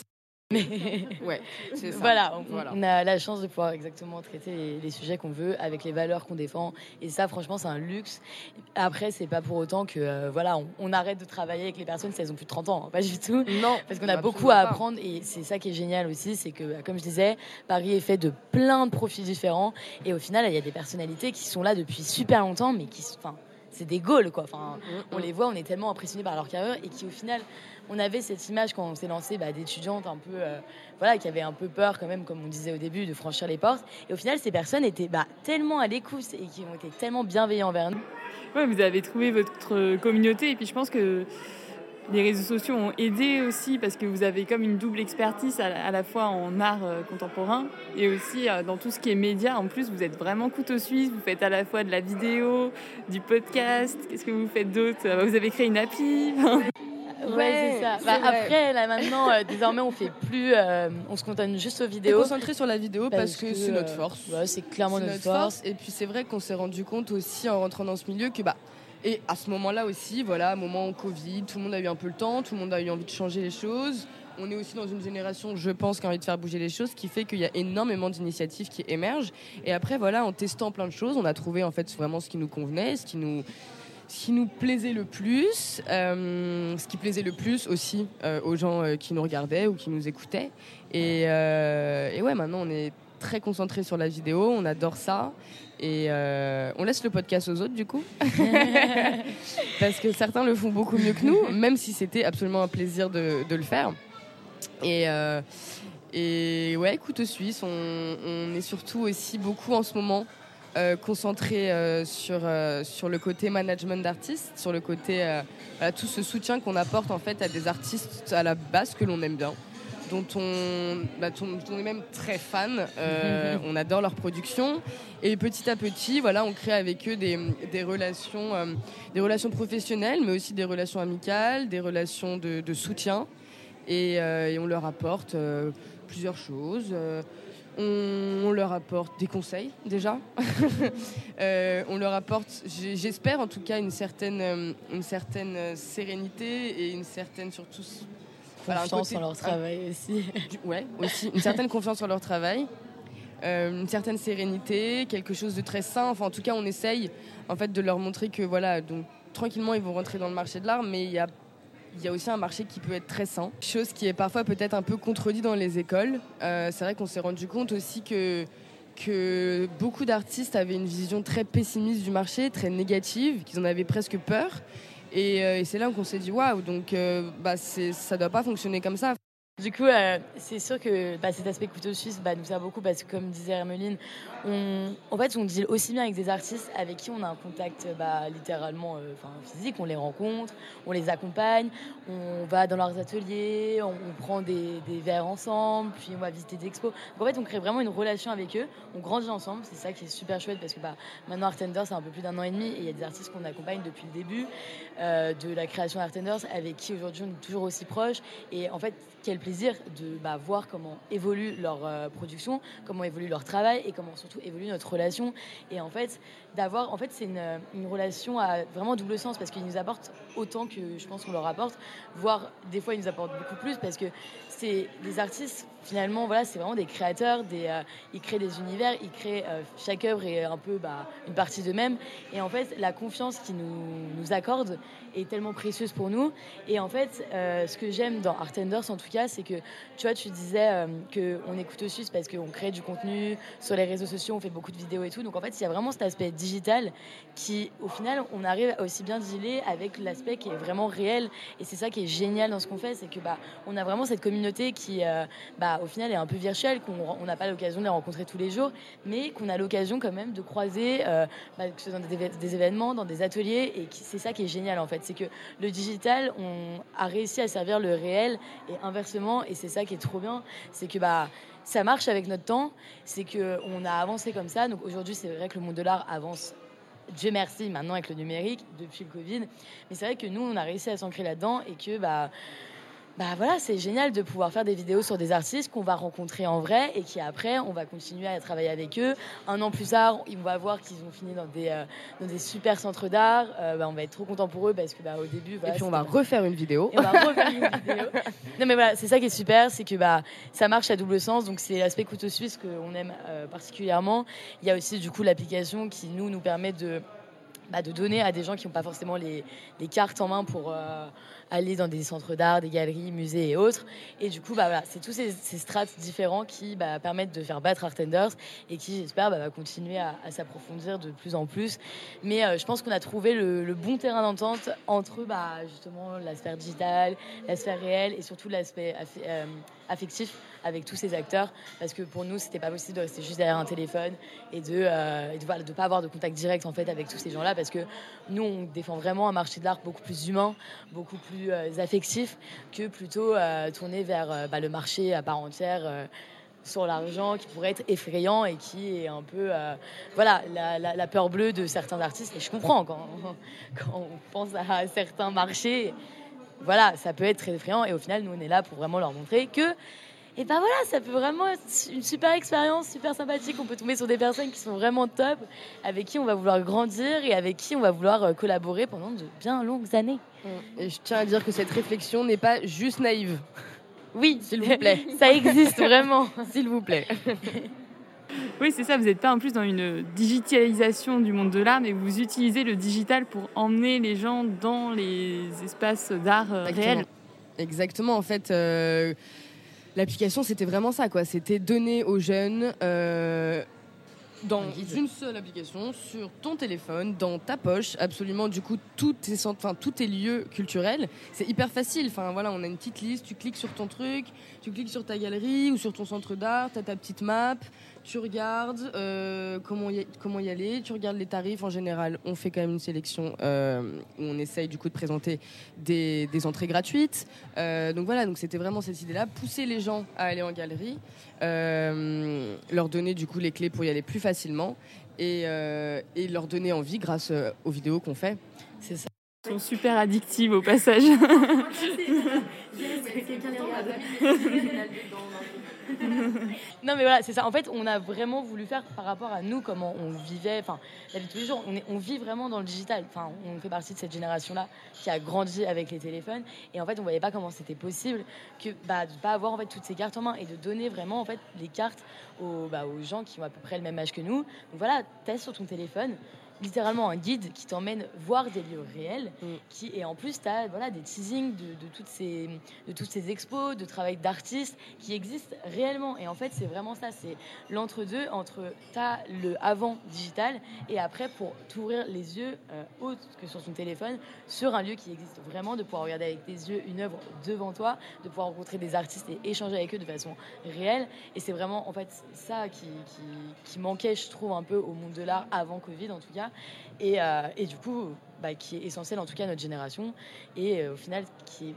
Mais ouais, c'est ça. Voilà on, a la chance de pouvoir exactement traiter les, sujets qu'on veut avec les valeurs qu'on défend. Et ça, franchement, c'est un luxe. Après, c'est pas pour autant que euh, voilà, on, arrête de travailler avec les personnes si elles ont plus de 30 ans. Pas du tout. Non. Parce qu'on a beaucoup à apprendre. Et c'est ça qui est génial aussi, c'est que, comme je disais, Paris est fait de plein de profils différents. Et au final, il y a des personnalités qui sont là depuis super longtemps, mais qui, enfin, c'est des Gaules, quoi. Enfin, on les voit, on est tellement impressionnés par leur carrière et qui, au final, on avait cette image quand on s'est lancé bah, d'étudiantes un peu, euh, voilà, qui avaient un peu peur quand même, comme on disait au début, de franchir les portes. Et au final, ces personnes étaient bah, tellement à l'écoute et qui ont été tellement bienveillants envers nous. Ouais, vous avez trouvé votre communauté et puis je pense que les réseaux sociaux ont aidé aussi parce que vous avez comme une double expertise à, la fois en art euh, contemporain et aussi euh, dans tout ce qui est média. En plus, vous êtes vraiment couteau suisse. Vous faites à la fois de la vidéo, du podcast. Qu'est-ce que vous faites d'autre? Vous avez créé une appli Ouais, c'est ça. Bah, après, là maintenant, euh, désormais, on fait plus, euh, on se contente juste aux vidéos. Concentré sur la vidéo parce, que, c'est notre euh, force. c'est clairement notre, force. Et puis c'est vrai qu'on s'est rendu compte aussi en rentrant dans ce milieu que bah et à ce moment-là aussi, voilà, moment Covid, tout le monde a eu un peu le temps, tout le monde a eu envie de changer les choses. On est aussi dans une génération, je pense, qui a envie de faire bouger les choses, qui fait qu'il y a énormément d'initiatives qui émergent. Et après, voilà, en testant plein de choses, on a trouvé en fait vraiment ce qui nous convenait, ce qui nous, ce qui nous plaisait le plus, euh, ce qui plaisait le plus aussi euh, aux gens euh, qui nous regardaient ou qui nous écoutaient. Et, ouais, maintenant on est très concentré sur la vidéo, on adore ça. Et on laisse le podcast aux autres du coup. Parce que certains le font beaucoup mieux que nous, même si c'était absolument un plaisir de, de le faire. Et, et ouais, écoute Suisse, on, on est surtout aussi beaucoup en ce moment euh, concentré euh, sur, euh, sur le côté management d'artistes, sur le côté tout ce soutien qu'on apporte en fait à des artistes à la base que l'on aime bien, dont on, bah, on, est même très fan. on adore leur production et petit à petit, voilà, on crée avec eux des, des relations, des relations professionnelles, mais aussi des relations amicales, des relations de, de soutien et, et, on leur apporte plusieurs choses. On, leur apporte des conseils déjà. Euh, on leur apporte, j'espère en tout cas, une certaine, euh, une certaine euh, sérénité et une certaine surtout confiance en leur travail aussi. ouais, aussi une certaine confiance en leur travail. une certaine sérénité, quelque chose de très sain. Enfin, en tout cas, on essaye en fait de leur montrer que voilà, donc tranquillement, ils vont rentrer dans le marché de l'art, mais il y a il y a aussi un marché qui peut être très sain, chose qui est parfois peut-être un peu contredit dans les écoles. Euh, c'est vrai qu'on s'est rendu compte aussi que, que beaucoup d'artistes avaient une vision très pessimiste du marché, très négative, qu'ils en avaient presque peur. Et, euh, c'est là qu'on s'est dit waouh, donc euh, bah, ça doit pas fonctionner comme ça. Du coup, euh, c'est sûr que bah, cet aspect couteau suisse bah, nous sert beaucoup parce que, comme disait Hermeline, on, en fait, on deal aussi bien avec des artistes avec qui on a un contact bah, littéralement euh, physique. On les rencontre, on les accompagne, on va dans leurs ateliers, on, prend des, verres ensemble, puis on va visiter des expos. En fait, on crée vraiment une relation avec eux, on grandit ensemble. C'est ça qui est super chouette parce que bah, maintenant, Artenders, c'est un peu plus d'un an et demi et il y a des artistes qu'on accompagne depuis le début euh, de la création d'Artenders avec qui aujourd'hui on est toujours aussi proches. Et en fait, quel plaisir de bah, voir comment évolue leur production, comment évolue leur travail et comment surtout évolue notre relation. Et en fait, d'avoir, en fait, c'est une, relation à vraiment double sens parce qu'ils nous apportent autant que je pense qu'on leur apporte, voire des fois ils nous apportent beaucoup plus parce que c'est des artistes finalement voilà c'est vraiment des créateurs des euh, ils créent des univers ils créent euh, chaque œuvre est un peu bah, une partie d'eux-mêmes. Et en fait la confiance qu'ils nous, nous accordent est tellement précieuse pour nous. Et en fait euh, ce que j'aime dans Artenders en tout cas c'est que tu vois tu disais que on écoute au Suisse parce qu'on crée du contenu sur les réseaux sociaux on fait beaucoup de vidéos et tout. Donc en fait il y a vraiment cet aspect digital qui au final on arrive à aussi bien dealer avec l'aspect qui est vraiment réel. Et c'est ça qui est génial dans ce qu'on fait c'est que bah on a vraiment cette communauté qui bah, au final est un peu virtuel, qu'on n'a pas l'occasion de les rencontrer tous les jours, mais qu'on a l'occasion quand même de croiser, euh, bah, que ce soit dans des, événements, dans des ateliers, et c'est ça qui est génial en fait, c'est que le digital, on a réussi à servir le réel et inversement, et c'est ça qui est trop bien, c'est que bah ça marche avec notre temps, c'est que on a avancé comme ça. Donc aujourd'hui, c'est vrai que le monde de l'art avance Dieu merci maintenant avec le numérique depuis le Covid. Mais c'est vrai que nous, on a réussi à s'ancrer là-dedans et que bah, bah voilà, c'est génial de pouvoir faire des vidéos sur des artistes qu'on va rencontrer en vrai et qui après, on va continuer à travailler avec eux. Un an plus tard, on va voir qu'ils ont fini dans des, euh, dans des super centres d'art. Euh, bah, on va être trop content pour eux parce que bah, au début, et puis on va refaire une vidéo. on va refaire une vidéo. Non mais voilà, c'est ça qui est super, c'est que bah ça marche à double sens. Donc c'est l'aspect couteau suisse qu'on aime euh, particulièrement. Il y a aussi du coup l'application qui nous nous permet de bah, de donner à des gens qui n'ont pas forcément les, les, cartes en main pour, aller dans des centres d'art, des galeries, musées et autres. Et du coup, bah, voilà, c'est tous ces, strates différents qui bah, permettent de faire battre Artenders et qui, j'espère, bah, va continuer à, s'approfondir de plus en plus. Mais euh, je pense qu'on a trouvé le, bon terrain d'entente entre justement la sphère digitale, la sphère réelle et surtout l'aspect euh, affectif avec tous ces acteurs parce que pour nous c'était pas possible de rester juste derrière un téléphone et de euh, pas avoir de contact direct en fait avec tous ces gens là parce que nous on défend vraiment un marché de l'art beaucoup plus humain beaucoup plus euh, affectif que plutôt euh, tourné vers bah, le marché à part entière sur l'argent qui pourrait être effrayant et qui est un peu voilà la, peur bleue de certains artistes et je comprends quand, quand on pense à certains marchés voilà, ça peut être très effrayant. Et au final, nous, on est là pour vraiment leur montrer que, et ben voilà, ça peut vraiment être une super expérience, super sympathique. On peut tomber sur des personnes qui sont vraiment top, avec qui on va vouloir grandir et avec qui on va vouloir euh, collaborer pendant de bien longues années. Mm. Et je tiens à dire que cette réflexion n'est pas juste naïve. Oui, s'il vous plaît. ça existe vraiment, s'il vous plaît. Oui, c'est ça. Vous n'êtes pas en plus dans une digitalisation du monde de l'art, mais vous utilisez le digital pour emmener les gens dans les espaces d'art euh, réels. Exactement. En fait, euh, l'application, c'était vraiment ça. quoi. C'était donner aux jeunes euh, dans une seule application, sur ton téléphone, dans ta poche, absolument du coup tous tes, enfin, tous tes lieux culturels. C'est hyper facile. Enfin voilà, on a une petite liste, tu cliques sur ton truc, tu cliques sur ta galerie ou sur ton centre d'art, tu as ta petite map, tu regardes euh, comment, y, comment y aller, tu regardes les tarifs en général. On fait quand même une sélection euh, où on essaye du coup de présenter des, des entrées gratuites. Euh, donc voilà, donc c'était vraiment cette idée-là, pousser les gens à aller en galerie, leur donner du coup les clés pour y aller plus facilement et, et leur donner envie grâce aux vidéos qu'on fait. C'est ça. Ils sont super addictives au passage. non mais voilà, c'est ça. En fait, on a vraiment voulu faire par rapport à nous, comment on vivait, enfin, la tous les jours. On vit vraiment dans le digital. Enfin, on fait partie de cette génération-là qui a grandi avec les téléphones. Et en fait, on voyait pas comment c'était possible que bah, de pas avoir en fait toutes ces cartes en main et de donner vraiment en fait les cartes aux, bah, aux gens qui ont à peu près le même âge que nous. Donc voilà, teste sur ton téléphone littéralement un guide qui t'emmène voir des lieux réels. Mm. Qui, et en plus, tu as voilà, des teasings de, toutes ces, de toutes ces expos, de travail d'artistes qui existent réellement. Et en fait, c'est vraiment ça c'est l'entre-deux entre tu as le avant digital et après pour t'ouvrir les yeux euh, autres que sur son téléphone sur un lieu qui existe vraiment, de pouvoir regarder avec tes yeux une œuvre devant toi, de pouvoir rencontrer des artistes et échanger avec eux de façon réelle. Et c'est vraiment en fait ça qui, qui, qui manquait, je trouve, un peu au monde de l'art avant Covid en tout cas. Euh, et, du coup, bah, qui est essentiel en tout cas à notre génération, et euh, au final qui,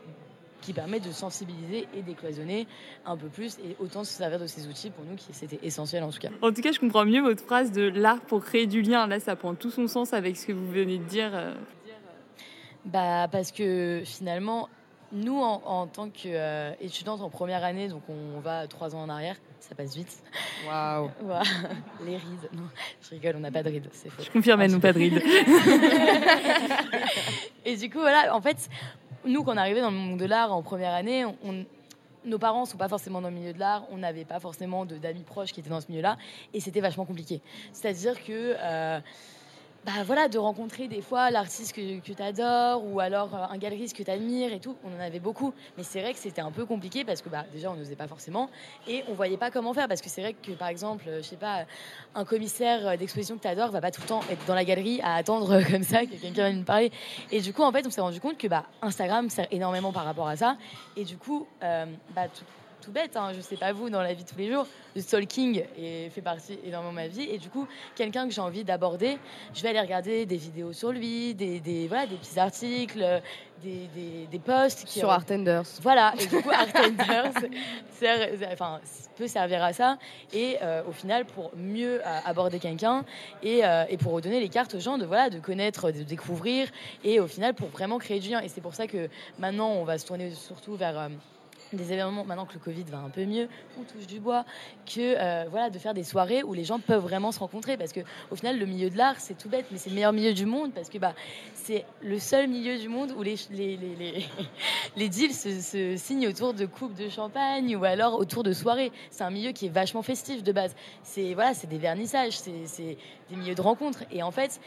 qui permet de sensibiliser et décloisonner un peu plus, et autant se servir de ces outils pour nous, qui c'était essentiel en tout cas. En tout cas, je comprends mieux votre phrase de l'art pour créer du lien. Là, ça prend tout son sens avec ce que vous venez de dire. Euh. Bah, parce que finalement, nous, en, tant qu'étudiante en première année, donc on va trois ans en arrière, ça passe vite. Waouh Les rides. Non, je rigole, on n'a pas de rides, c'est faux. Je confirme, nous pas de rides. et du coup, voilà, en fait, nous, quand on arrivait dans le monde de l'art en première année, on, nos parents sont pas forcément dans le milieu de l'art, on n'avait pas forcément d'amis proches qui étaient dans ce milieu-là, et c'était vachement compliqué. C'est-à-dire que euh, bah voilà, de rencontrer des fois l'artiste que, tu adores ou alors euh, un galeriste que tu admires et tout. On en avait beaucoup. Mais c'est vrai que c'était un peu compliqué parce que bah, déjà, on n'osait pas forcément et on voyait pas comment faire. Parce que c'est vrai que par exemple, je sais pas, un commissaire d'exposition que tu adores va pas tout le temps être dans la galerie à attendre comme ça que quelqu'un vienne nous parler. Et du coup, en fait, on s'est rendu compte que bah, Instagram sert énormément par rapport à ça. Et du coup, euh, bah, tout bête, hein, je sais pas vous, dans la vie de tous les jours, le stalking fait partie énormément de ma vie. Et du coup, quelqu'un que j'ai envie d'aborder, je vais aller regarder des vidéos sur lui, des, des voilà, des petits articles, des, des, des posts. Qui, sur Artenders. Voilà, et du coup, Artenders enfin, peut servir à ça. Et euh, au final, pour mieux euh, aborder quelqu'un et, euh, et, pour redonner les cartes aux gens de, voilà, de connaître, de découvrir, et au final, pour vraiment créer du lien. Et c'est pour ça que maintenant, on va se tourner surtout vers des événements, maintenant que le Covid va un peu mieux, on touche du bois, que euh, voilà, de faire des soirées où les gens peuvent vraiment se rencontrer. Parce que au final, le milieu de l'art, c'est tout bête, mais c'est le meilleur milieu du monde parce que bah, c'est le seul milieu du monde où les, les, les, les, deals se, signent autour de coupes de champagne ou alors autour de soirées. C'est un milieu qui est vachement festif de base. C'est voilà, des vernissages, c'est des milieux de rencontres. Et en fait,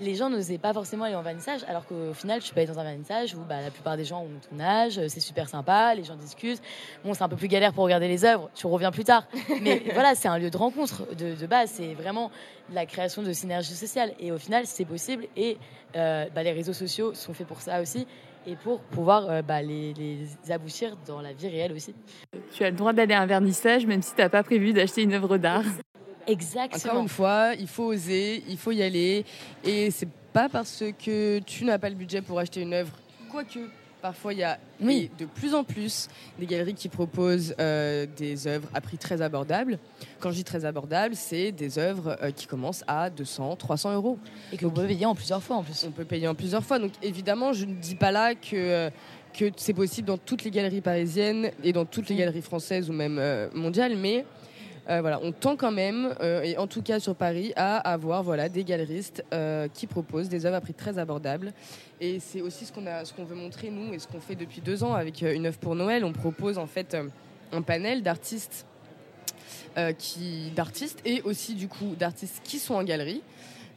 les gens n'osaient pas forcément aller en vernissage, alors qu'au final, tu peux aller dans un vernissage où bah, la plupart des gens ont ton âge, c'est super sympa, les gens discutent. Bon, c'est un peu plus galère pour regarder les œuvres, tu reviens plus tard. Mais voilà, c'est un lieu de rencontre de, base, c'est vraiment la création de synergie sociale. Et au final, c'est possible. Et euh, bah, les réseaux sociaux sont faits pour ça aussi et pour pouvoir euh, bah, les, les, aboutir dans la vie réelle aussi. Tu as le droit d'aller à un vernissage même si tu n'as pas prévu d'acheter une œuvre d'art. Exactement. Encore une fois, il faut oser, il faut y aller. Et c'est pas parce que tu n'as pas le budget pour acheter une œuvre, quoique parfois il y a de plus en plus des galeries qui proposent euh, des œuvres à prix très abordable. Quand je dis très abordable, c'est des œuvres euh, qui commencent à 200, 300 euros. Et que vous pouvez payer en plusieurs fois en plus. On peut payer en plusieurs fois. Donc évidemment, je ne dis pas là que. Euh, que c'est possible dans toutes les galeries parisiennes et dans toutes les galeries françaises ou même mondiales, mais euh, voilà, on tend quand même, euh, et en tout cas sur Paris, à avoir voilà, des galeristes euh, qui proposent des œuvres à prix très abordables. Et c'est aussi ce qu'on veut montrer, nous, et ce qu'on fait depuis deux ans avec une œuvre pour Noël. On propose en fait un panel d'artistes et aussi du coup d'artistes qui sont en galerie.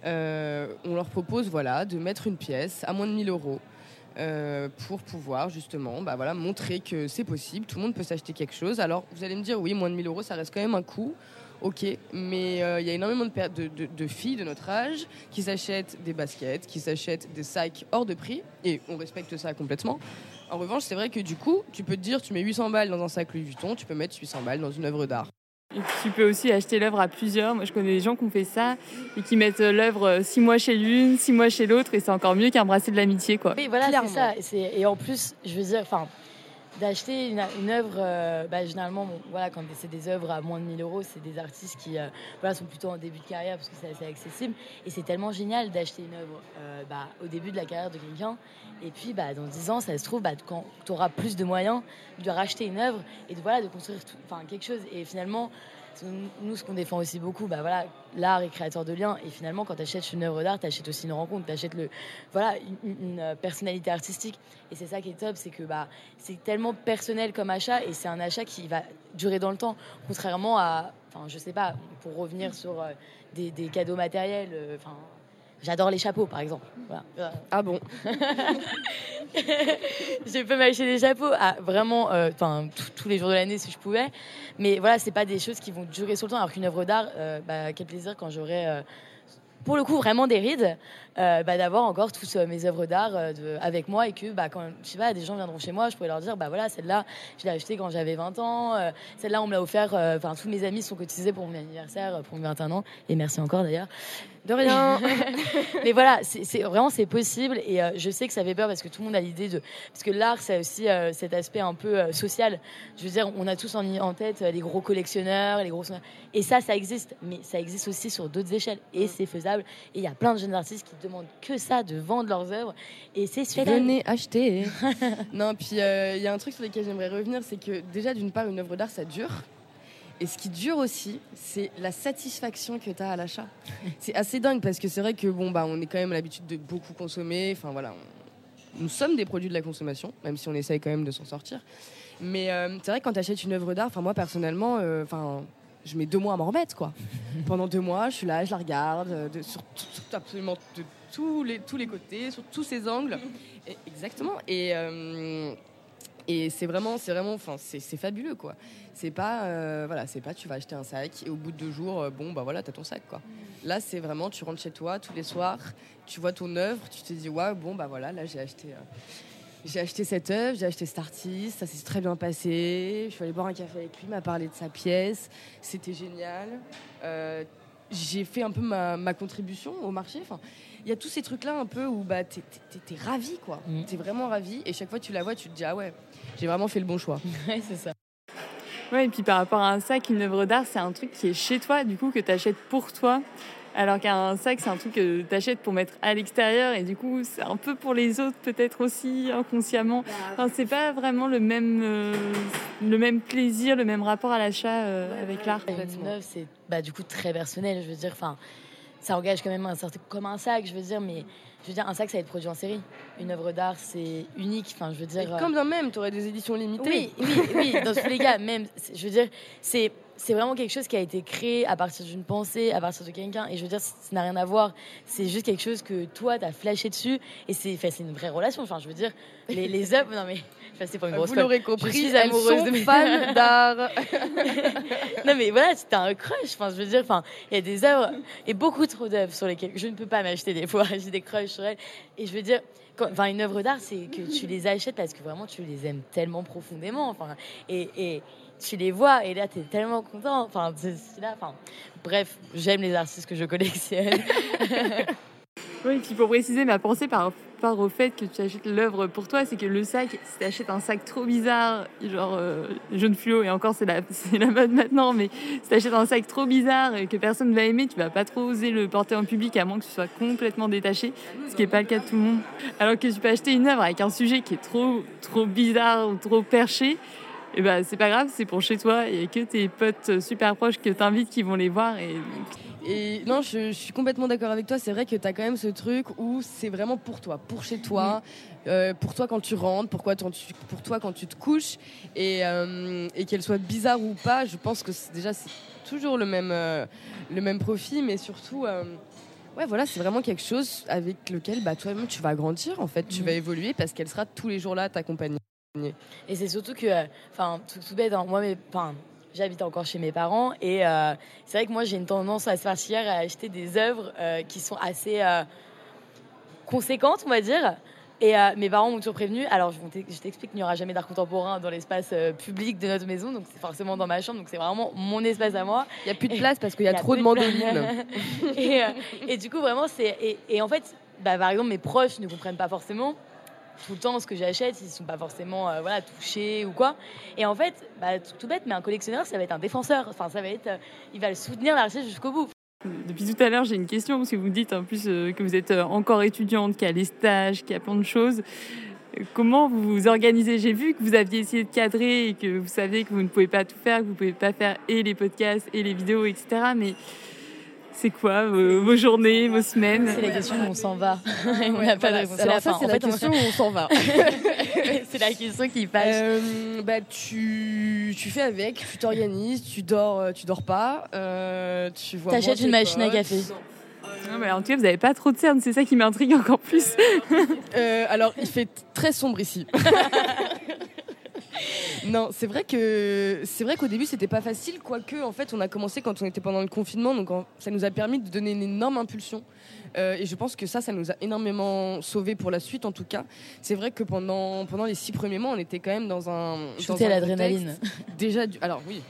on leur propose voilà, de mettre une pièce à moins de 1000 euros euh, pour pouvoir justement bah montrer que c'est possible, tout le monde peut s'acheter quelque chose. Alors vous allez me dire, oui, moins de 1000 euros, ça reste quand même un coût. Ok, mais euh, il y a énormément de, de, de, filles de notre âge qui s'achètent des baskets, qui s'achètent des sacs hors de prix, et on respecte ça complètement. En revanche, c'est vrai que du coup, tu peux te dire, tu mets 800 balles dans un sac Louis Vuitton, tu peux mettre 800 balles dans une œuvre d'art. Et tu peux aussi acheter l'œuvre à plusieurs. Moi, je connais des gens qui ont fait ça et qui mettent euh, l'œuvre euh, six mois chez l'une, six mois chez l'autre, et c'est encore mieux qu'un bracelet de l'amitié, quoi. Oui, voilà, c'est ça. Et en plus, je veux dire, enfin, d'acheter une, œuvre, euh, bah, généralement, voilà, quand c'est des œuvres à moins de 1000 euros, c'est des artistes qui voilà, sont plutôt en début de carrière parce que c'est assez accessible. Et c'est tellement génial d'acheter une œuvre bah, au début de la carrière de quelqu'un. Et puis, bah, dans 10 ans, ça se trouve, bah, quand tu auras plus de moyens de racheter une œuvre et de, voilà, de construire quelque chose. Et finalement, nous, ce qu'on défend aussi beaucoup, bah voilà, l'art est créateur de liens. Et finalement, quand tu achètes une œuvre d'art, tu achètes aussi une rencontre, tu achètes le, voilà, une, euh, personnalité artistique. Et c'est ça qui est top, c'est que bah, c'est tellement personnel comme achat et c'est un achat qui va durer dans le temps. Contrairement à, enfin, je sais pas, pour revenir sur euh, des, cadeaux matériels, euh, enfin. J'adore les chapeaux, par exemple. Ah bon Je peux m'acheter des chapeaux à vraiment, euh, tous les jours de l'année si je pouvais. Mais voilà, c'est pas des choses qui vont durer sur le temps. Alors qu'une œuvre d'art, euh, bah, quel plaisir quand j'aurai euh, pour le coup vraiment des rides euh, bah, d'avoir encore toutes euh, mes œuvres d'art euh, avec moi et que bah, quand je sais pas des gens viendront chez moi je pourrais leur dire bah voilà celle-là je l'ai achetée quand j'avais 20 ans celle-là on me l'a offert enfin tous mes amis sont cotisés pour mon anniversaire pour mes 21 ans et merci encore d'ailleurs. De rien. Mais voilà c'est vraiment c'est possible et je sais que ça fait peur parce que tout le monde a l'idée de parce que l'art c'est aussi cet aspect un peu social. Je veux dire on a tous en, en tête les gros collectionneurs les gros et ça ça existe mais ça existe aussi sur d'autres échelles et c'est faisable. Et il y a plein de jeunes artistes qui demandent que ça, de vendre leurs œuvres. Et c'est super. Venez acheter. non, puis il y a un truc sur lequel j'aimerais revenir, c'est que déjà, d'une part, une œuvre d'art, ça dure. Et ce qui dure aussi, c'est la satisfaction que tu as à l'achat. C'est assez dingue parce que c'est vrai que bon bah on est quand même l'habitude de beaucoup consommer. Enfin voilà, nous sommes des produits de la consommation, même si on essaye quand même de s'en sortir. Mais euh, c'est vrai que quand tu achètes une œuvre d'art, enfin moi personnellement, euh, enfin je mets deux mois à m'en remettre quoi. Pendant deux mois, je suis là, je la regarde euh, de, sur, absolument de tous les tous les côtés, sur tous ses angles. exactement. Et et c'est vraiment, c'est vraiment, enfin, c'est fabuleux quoi. C'est pas, euh, voilà, c'est pas tu vas acheter un sac et au bout de deux jours, euh, bon bah voilà, t'as ton sac quoi. Là, c'est vraiment, tu rentres chez toi tous les soirs, tu vois ton œuvre, tu te dis ouais, bon bah voilà, là j'ai acheté. Euh, j'ai acheté cette œuvre, j'ai acheté cet artiste, ça s'est très bien passé. Je suis allée boire un café avec lui, il m'a parlé de sa pièce, c'était génial. j'ai fait un peu ma, ma contribution au marché. Enfin, y a tous ces trucs-là un peu où bah, t'es es, ravi, quoi. Mm. T'es vraiment ravi. Et chaque fois que tu la vois, tu te dis, ah ouais, j'ai vraiment fait le bon choix. ouais, c'est ça. Ouais, et puis par rapport à un sac, une œuvre d'art, c'est un truc qui est chez toi, du coup, que tu achètes pour toi. Alors qu'un sac, c'est un truc que tu achètes pour mettre à l'extérieur et du coup, c'est un peu pour les autres, peut-être aussi inconsciemment. Bah, enfin, c'est pas vraiment le même, euh, le même plaisir, le même rapport à l'achat euh, avec l'art. Une œuvre, c'est bah, du coup très personnel. Je veux dire, enfin, ça engage quand même un certain, comme un sac, je veux dire, mais je veux dire, un sac, ça va être produit en série. Une œuvre d'art, c'est unique. Enfin, je veux dire. Et comme bien même, tu aurais des éditions limitées. Oui, oui, oui. Dans tous les cas, même, je veux dire, c'est c'est vraiment quelque chose qui a été créé à partir d'une pensée, à partir de quelqu'un. Et je veux dire, ça n'a rien à voir. C'est juste quelque chose que toi, tu as flashé dessus. Et c'est une vraie relation. Enfin, je veux dire, les, les œuvres. Non, mais. c'est pas une grosse Vous l'aurez compris, je suis amoureuse de fans d'art. non, mais voilà, c'était un crush. Enfin, je veux dire, enfin, il y a des œuvres et beaucoup trop d'œuvres sur lesquelles je ne peux pas m'acheter des fois. J'ai des crushs sur elles. Et je veux dire, enfin, une œuvre d'art, c'est que tu les achètes parce que vraiment tu les aimes tellement profondément. Enfin, et, et tu les vois et là tu es tellement content. Enfin, là, enfin, bref, j'aime les artistes que je collectionne. oui, puis pour préciser ma pensée par rapport au fait que tu achètes l'œuvre pour toi, c'est que le sac, si tu achètes un sac trop bizarre, genre euh, jaune fluo, et encore c'est la, la mode maintenant, mais si tu achètes un sac trop bizarre et que personne ne va aimer, tu vas pas trop oser le porter en public à moins que tu sois complètement détaché, ce qui n'est pas le cas de tout le monde. Alors que tu peux acheter une œuvre avec un sujet qui est trop, trop bizarre ou trop perché, et ben c'est pas grave, c'est pour chez toi. Il y a que tes potes super proches que tu invites qui vont les voir. Et, et non, je, suis complètement d'accord avec toi. C'est vrai que tu as quand même ce truc où c'est vraiment pour toi, pour chez toi, euh, pour toi quand tu rentres, pour, tu, pour toi quand tu te couches. Et, euh, et qu'elle soit bizarre ou pas, je pense que déjà c'est toujours le même, euh, le même profit, mais surtout. Ouais, voilà, c'est vraiment quelque chose avec lequel bah, toi-même tu vas grandir, en fait, tu vas évoluer parce qu'elle sera tous les jours là à t'accompagner. Et c'est surtout que, enfin, tout, bête, hein, moi, mais, j'habite encore chez mes parents et euh, c'est vrai que moi j'ai une tendance à se faire à acheter des œuvres euh, qui sont assez euh, conséquentes, on va dire. Et mes parents m'ont toujours prévenu. Alors, je t'explique qu'il n'y aura jamais d'art contemporain dans l'espace public de notre maison, donc c'est forcément dans ma chambre, donc c'est vraiment mon espace à moi. Il n'y a plus de place parce qu'il y a, trop de mandolines. et, et, du coup, vraiment, c'est. Et, et, en fait, bah, par exemple, mes proches ne comprennent pas forcément tout le temps ce que j'achète, ils ne sont pas forcément euh, voilà, touchés ou quoi. Et en fait, bah, tout, bête, mais un collectionneur, ça va être un défenseur. Enfin, ça va être, euh, il va le soutenir l'artiste jusqu'au bout. Depuis tout à l'heure, j'ai une question, parce que vous dites en plus euh, que vous êtes encore étudiante, qu'il y a les stages, qu'il y a plein de choses. Comment vous vous organisez? J'ai vu que vous aviez essayé de cadrer et que vous savez que vous ne pouvez pas tout faire, que vous ne pouvez pas faire et les podcasts et les vidéos, etc. Mais c'est quoi vos, journées, vos semaines C'est la question où on s'en va. on n'a pas de réponse. C'est la, fin. la question où on s'en va. c'est la question qui passe. Euh, bah, tu, tu fais avec, tu t'organises, tu dors, euh, tu dors pas, euh, tu vois. T'achètes une machine à café. Non, mais en tout cas, vous n'avez pas trop de cernes, c'est ça qui m'intrigue encore plus. Euh, alors, il fait très sombre ici. non, c'est vrai que c'est vrai qu'au début c'était pas facile, quoique en fait on a commencé quand on était pendant le confinement, donc ça nous a permis de donner une énorme impulsion. Euh, et je pense que ça, ça nous a énormément sauvé pour la suite en tout cas. C'est vrai que pendant, pendant les six premiers mois, on était quand même dans un. Shooter l'adrénaline. Déjà, du, alors oui,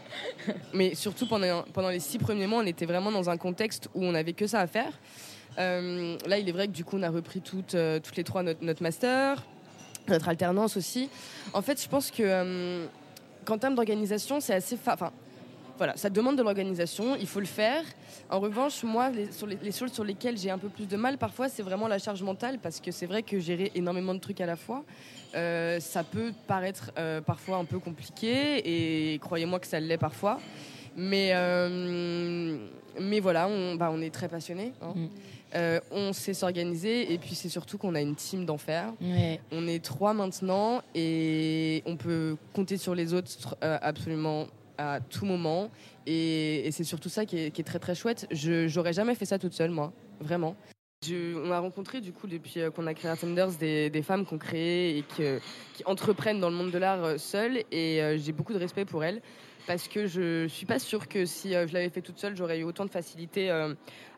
mais surtout pendant, pendant les six premiers mois, on était vraiment dans un contexte où on n'avait que ça à faire. Euh, là, il est vrai que du coup, on a repris toutes, euh, toutes les trois notre, notre master notre alternance aussi. En fait, je pense que euh, qu'en termes d'organisation, c'est assez. Enfin, voilà, ça demande de l'organisation, il faut le faire. En revanche, moi, les, sur les, choses sur lesquelles j'ai un peu plus de mal parfois, c'est vraiment la charge mentale, parce que c'est vrai que gérer énormément de trucs à la fois, euh, ça peut paraître euh, parfois un peu compliqué, et croyez-moi que ça l'est parfois. Mais, euh, mais voilà, on, bah, est très passionnés. Hein. Mm. on sait s'organiser et puis c'est surtout qu'on a une team d'enfer. On est trois maintenant et on peut compter sur les autres absolument à tout moment. Et, c'est surtout ça qui est, très très chouette. Je j'aurais jamais fait ça toute seule, moi, vraiment. on a rencontré du coup depuis euh, qu'on a créé Thunders des, des femmes qu'on crée et qui entreprennent dans le monde de l'art euh, seules et euh, j'ai beaucoup de respect pour elles parce que je suis pas sûre que si je l'avais fait toute seule j'aurais eu autant de facilité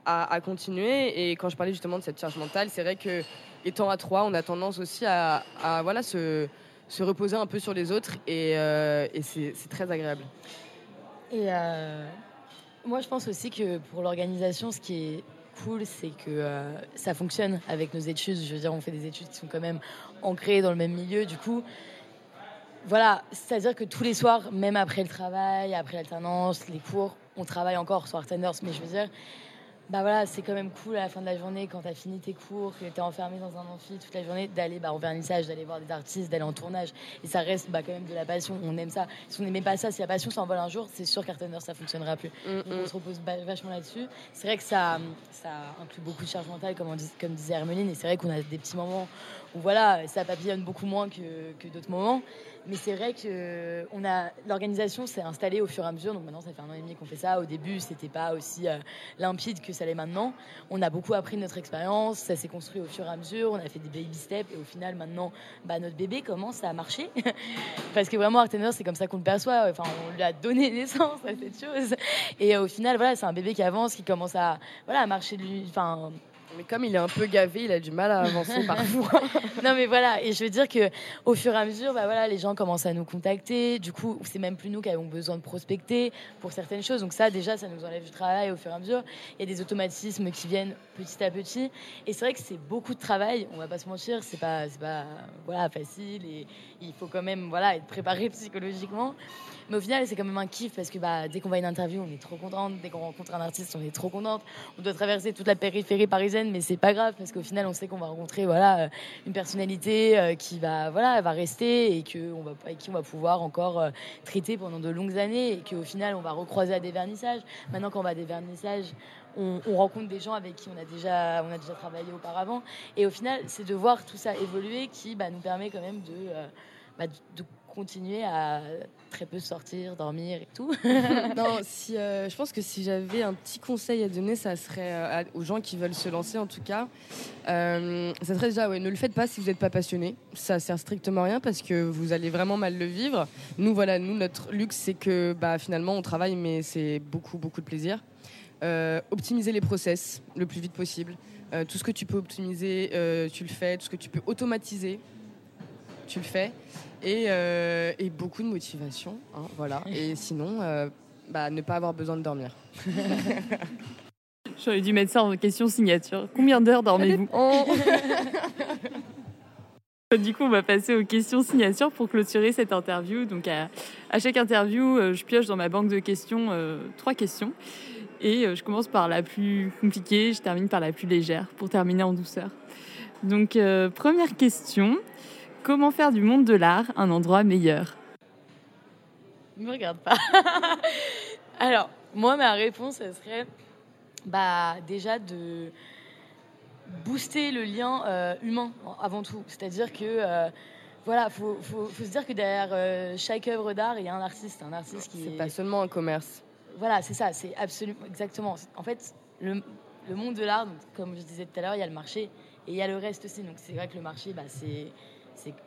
à, continuer et quand je parlais justement de cette charge mentale c'est vrai que étant à trois on a tendance aussi à, voilà se se reposer un peu sur les autres et, euh, c'est très agréable. Et euh, moi, je pense aussi que pour l'organisation, ce qui est cool, c'est que euh, ça fonctionne avec nos études. Je veux dire, on fait des études qui sont quand même ancrées dans le même milieu. Du coup, voilà, c'est-à-dire que tous les soirs, même après le travail, après l'alternance, les cours, on travaille encore sur Artenders. Mais je veux dire, bah voilà, c'est quand même cool à la fin de la journée quand tu as fini tes cours, que tu es enfermé dans un amphi toute la journée, d'aller bah, au vernissage, d'aller voir des artistes, d'aller en tournage. Et ça reste bah, quand même de la passion, on aime ça. Si on n'aimait pas ça, si la passion s'envole un jour, c'est sûr qu'Artener ça fonctionnera plus. Mm, Donc on mm. se repose vachement là-dessus. C'est vrai que ça, ça inclut beaucoup de charge mentale, comme, comme disait Hermeline, et c'est vrai qu'on a des petits moments voilà, ça papillonne beaucoup moins que, d'autres moments. Mais c'est vrai que on a l'organisation s'est installée au fur et à mesure. Donc maintenant, ça fait un an et demi qu'on fait ça. Au début, c'était pas aussi euh, limpide que ça l'est maintenant. On a beaucoup appris de notre expérience. Ça s'est construit au fur et à mesure. On a fait des baby steps et au final, maintenant, bah, notre bébé commence à marcher. Parce que vraiment, Artener, c'est comme ça qu'on le perçoit. Enfin, on lui a donné naissance à cette chose. Et au final, voilà, c'est un bébé qui avance, qui commence à, voilà, à marcher de mais comme il est un peu gavé, il a du mal à avancer parfois. non, mais voilà. Et je veux dire que au fur et à mesure, bah voilà, les gens commencent à nous contacter. Du coup, c'est même plus nous qui avons besoin de prospecter pour certaines choses. Donc ça, déjà, ça nous enlève du travail au fur et à mesure. Il y a des automatismes qui viennent petit à petit. Et c'est vrai que c'est beaucoup de travail. On va pas se mentir, c'est pas, c'est pas, voilà, facile. Et il faut quand même, voilà, être préparé psychologiquement. Mais au final, c'est quand même un kiff parce que bah, dès qu'on va à une interview, on est trop contente. Dès qu'on rencontre un artiste, on est trop contente. On doit traverser toute la périphérie parisienne, mais c'est pas grave parce qu'au final, on sait qu'on va rencontrer voilà, euh, une personnalité euh, qui va, voilà, va rester et que on va, qui on va pouvoir encore euh, traiter pendant de longues années et qu'au final, on va recroiser à des vernissages. Maintenant, quand on va à des vernissages, on, rencontre des gens avec qui on a déjà, on a déjà travaillé auparavant. Et au final, c'est de voir tout ça évoluer qui bah, nous permet quand même de, bah, de continuer à très peu sortir, dormir et tout. non, si, euh, je pense que si j'avais un petit conseil à donner, ça serait euh, aux gens qui veulent se lancer en tout cas. Euh, ça serait déjà, ouais, ne le faites pas si vous n'êtes pas passionné. Ça sert strictement à rien parce que vous allez vraiment mal le vivre. Nous, voilà, nous, notre luxe, c'est que bah, finalement, on travaille, mais c'est beaucoup, beaucoup de plaisir. Optimiser les process le plus vite possible. tout ce que tu peux optimiser, tu le fais. Tout ce que tu peux automatiser, tu le fais. Euh, et, beaucoup de motivation. Hein, voilà. Et sinon, euh, bah, ne pas avoir besoin de dormir. J'aurais dû mettre ça en question signature. Combien d'heures dormez-vous Du coup, on va passer aux questions signature pour clôturer cette interview. Donc, à, chaque interview, euh, je pioche dans ma banque de questions trois questions. Et je commence par la plus compliquée, je termine par la plus légère pour terminer en douceur. Donc, première question Comment faire du monde de l'art un endroit meilleur? Ne me regarde pas. Alors, moi, ma réponse, ce serait bah, déjà de booster le lien euh, humain avant tout. C'est-à-dire que euh, voilà, faut, faut, se dire que derrière euh, chaque œuvre d'art, il y a un artiste, un artiste qui. C'est pas seulement un commerce. Voilà, c'est ça, c'est absolument exactement. En fait, le, monde de l'art, comme je disais tout à l'heure, il y a le marché et il y a le reste aussi. Donc c'est vrai que le marché, bah, c'est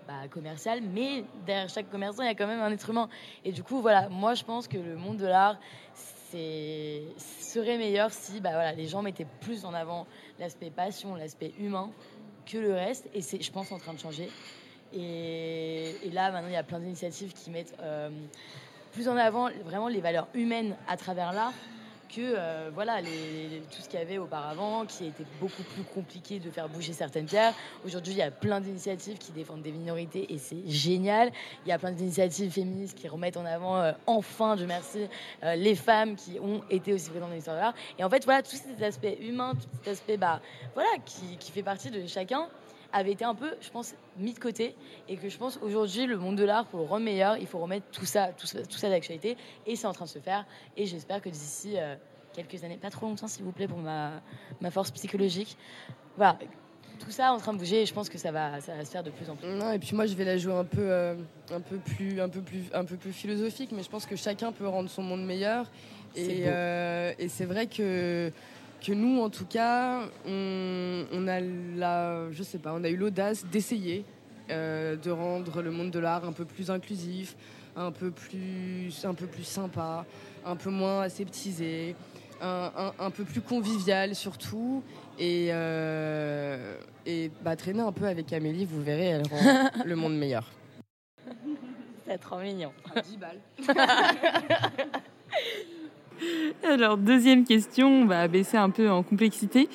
pas commercial, mais derrière chaque commerçant, il y a quand même un être humain. Et du coup, voilà, moi je pense que le monde de l'art serait meilleur si bah, voilà, les gens mettaient plus en avant l'aspect passion, l'aspect humain que le reste. Et c'est, je pense, en train de changer. Et, là, maintenant, il y a plein d'initiatives qui mettent euh, plus en avant vraiment les valeurs humaines à travers l'art que euh, voilà, les, tout ce qu'il y avait auparavant, qui était beaucoup plus compliqué de faire bouger certaines pierres. Aujourd'hui, il y a plein d'initiatives qui défendent des minorités et c'est génial. Il y a plein d'initiatives féministes qui remettent en avant, euh, enfin, je merci, euh, les femmes qui ont été aussi présentes dans l'histoire de l'art. Et en fait, voilà, tout cet aspect humain, tout cet aspect bah, voilà, qui, qui fait partie de chacun avait été un peu, je pense, mis de côté et que je pense aujourd'hui le monde de l'art pour le rendre meilleur, il faut remettre tout ça, tout ça, tout ça d'actualité et c'est en train de se faire. Et j'espère que d'ici euh, quelques années, pas trop longtemps s'il vous plaît pour ma, ma force psychologique, voilà, tout ça est en train de bouger et je pense que ça va, ça va se faire de plus en plus. Non, et puis moi je vais la jouer un peu, euh, un peu plus, un peu plus, un peu plus philosophique, mais je pense que chacun peut rendre son monde meilleur. Et, euh, et c'est vrai que que nous, en tout cas, on, a la, je sais pas, on a eu l'audace d'essayer euh, de rendre le monde de l'art un peu plus inclusif, un peu plus, un peu plus sympa, un peu moins aseptisé, un, peu plus convivial surtout. Et, euh, et bah, traîner un peu avec Amélie, vous verrez, elle rend le monde meilleur. C'est trop mignon. 10 balles. Alors, deuxième question, on va baisser un peu en complexité.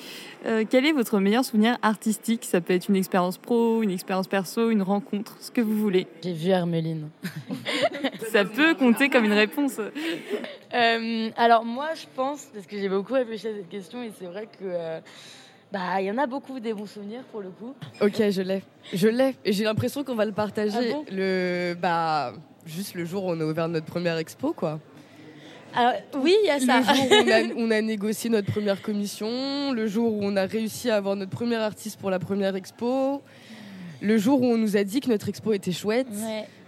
Euh, quel est votre meilleur souvenir artistique? Ça peut être une expérience pro, une expérience perso, une rencontre, ce que vous voulez. J'ai vu Hermeline. Ça peut compter comme une réponse. Euh, alors, moi, je pense, parce que j'ai beaucoup réfléchi à cette question, et c'est vrai que. Euh, bah, il y en a beaucoup des bons souvenirs pour le coup. Ok, je l'ai. Je l'ai. Et j'ai l'impression qu'on va le partager. Ah le, bah, juste le jour où on a ouvert notre première expo, quoi. Alors, oui, il y a ça. Le jour où on a, négocié notre première commission, le jour où on a réussi à avoir notre premier artiste pour la première expo, le jour où on nous a dit que notre expo était chouette.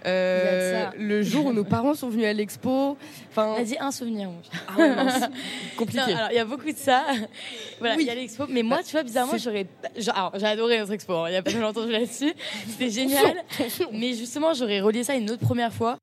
Euh, le jour où nos parents sont venus à l'expo. Enfin, on a dit un souvenir. Ah ouais, Compliqué. il y a beaucoup de ça. voilà, il y a l'expo. Mais moi, tu vois, bizarrement, j'aurais. j'ai adoré notre expo. Hein. Il n'y a pas longtemps là-dessus. C'était génial. mais justement, j'aurais relié ça une autre première fois.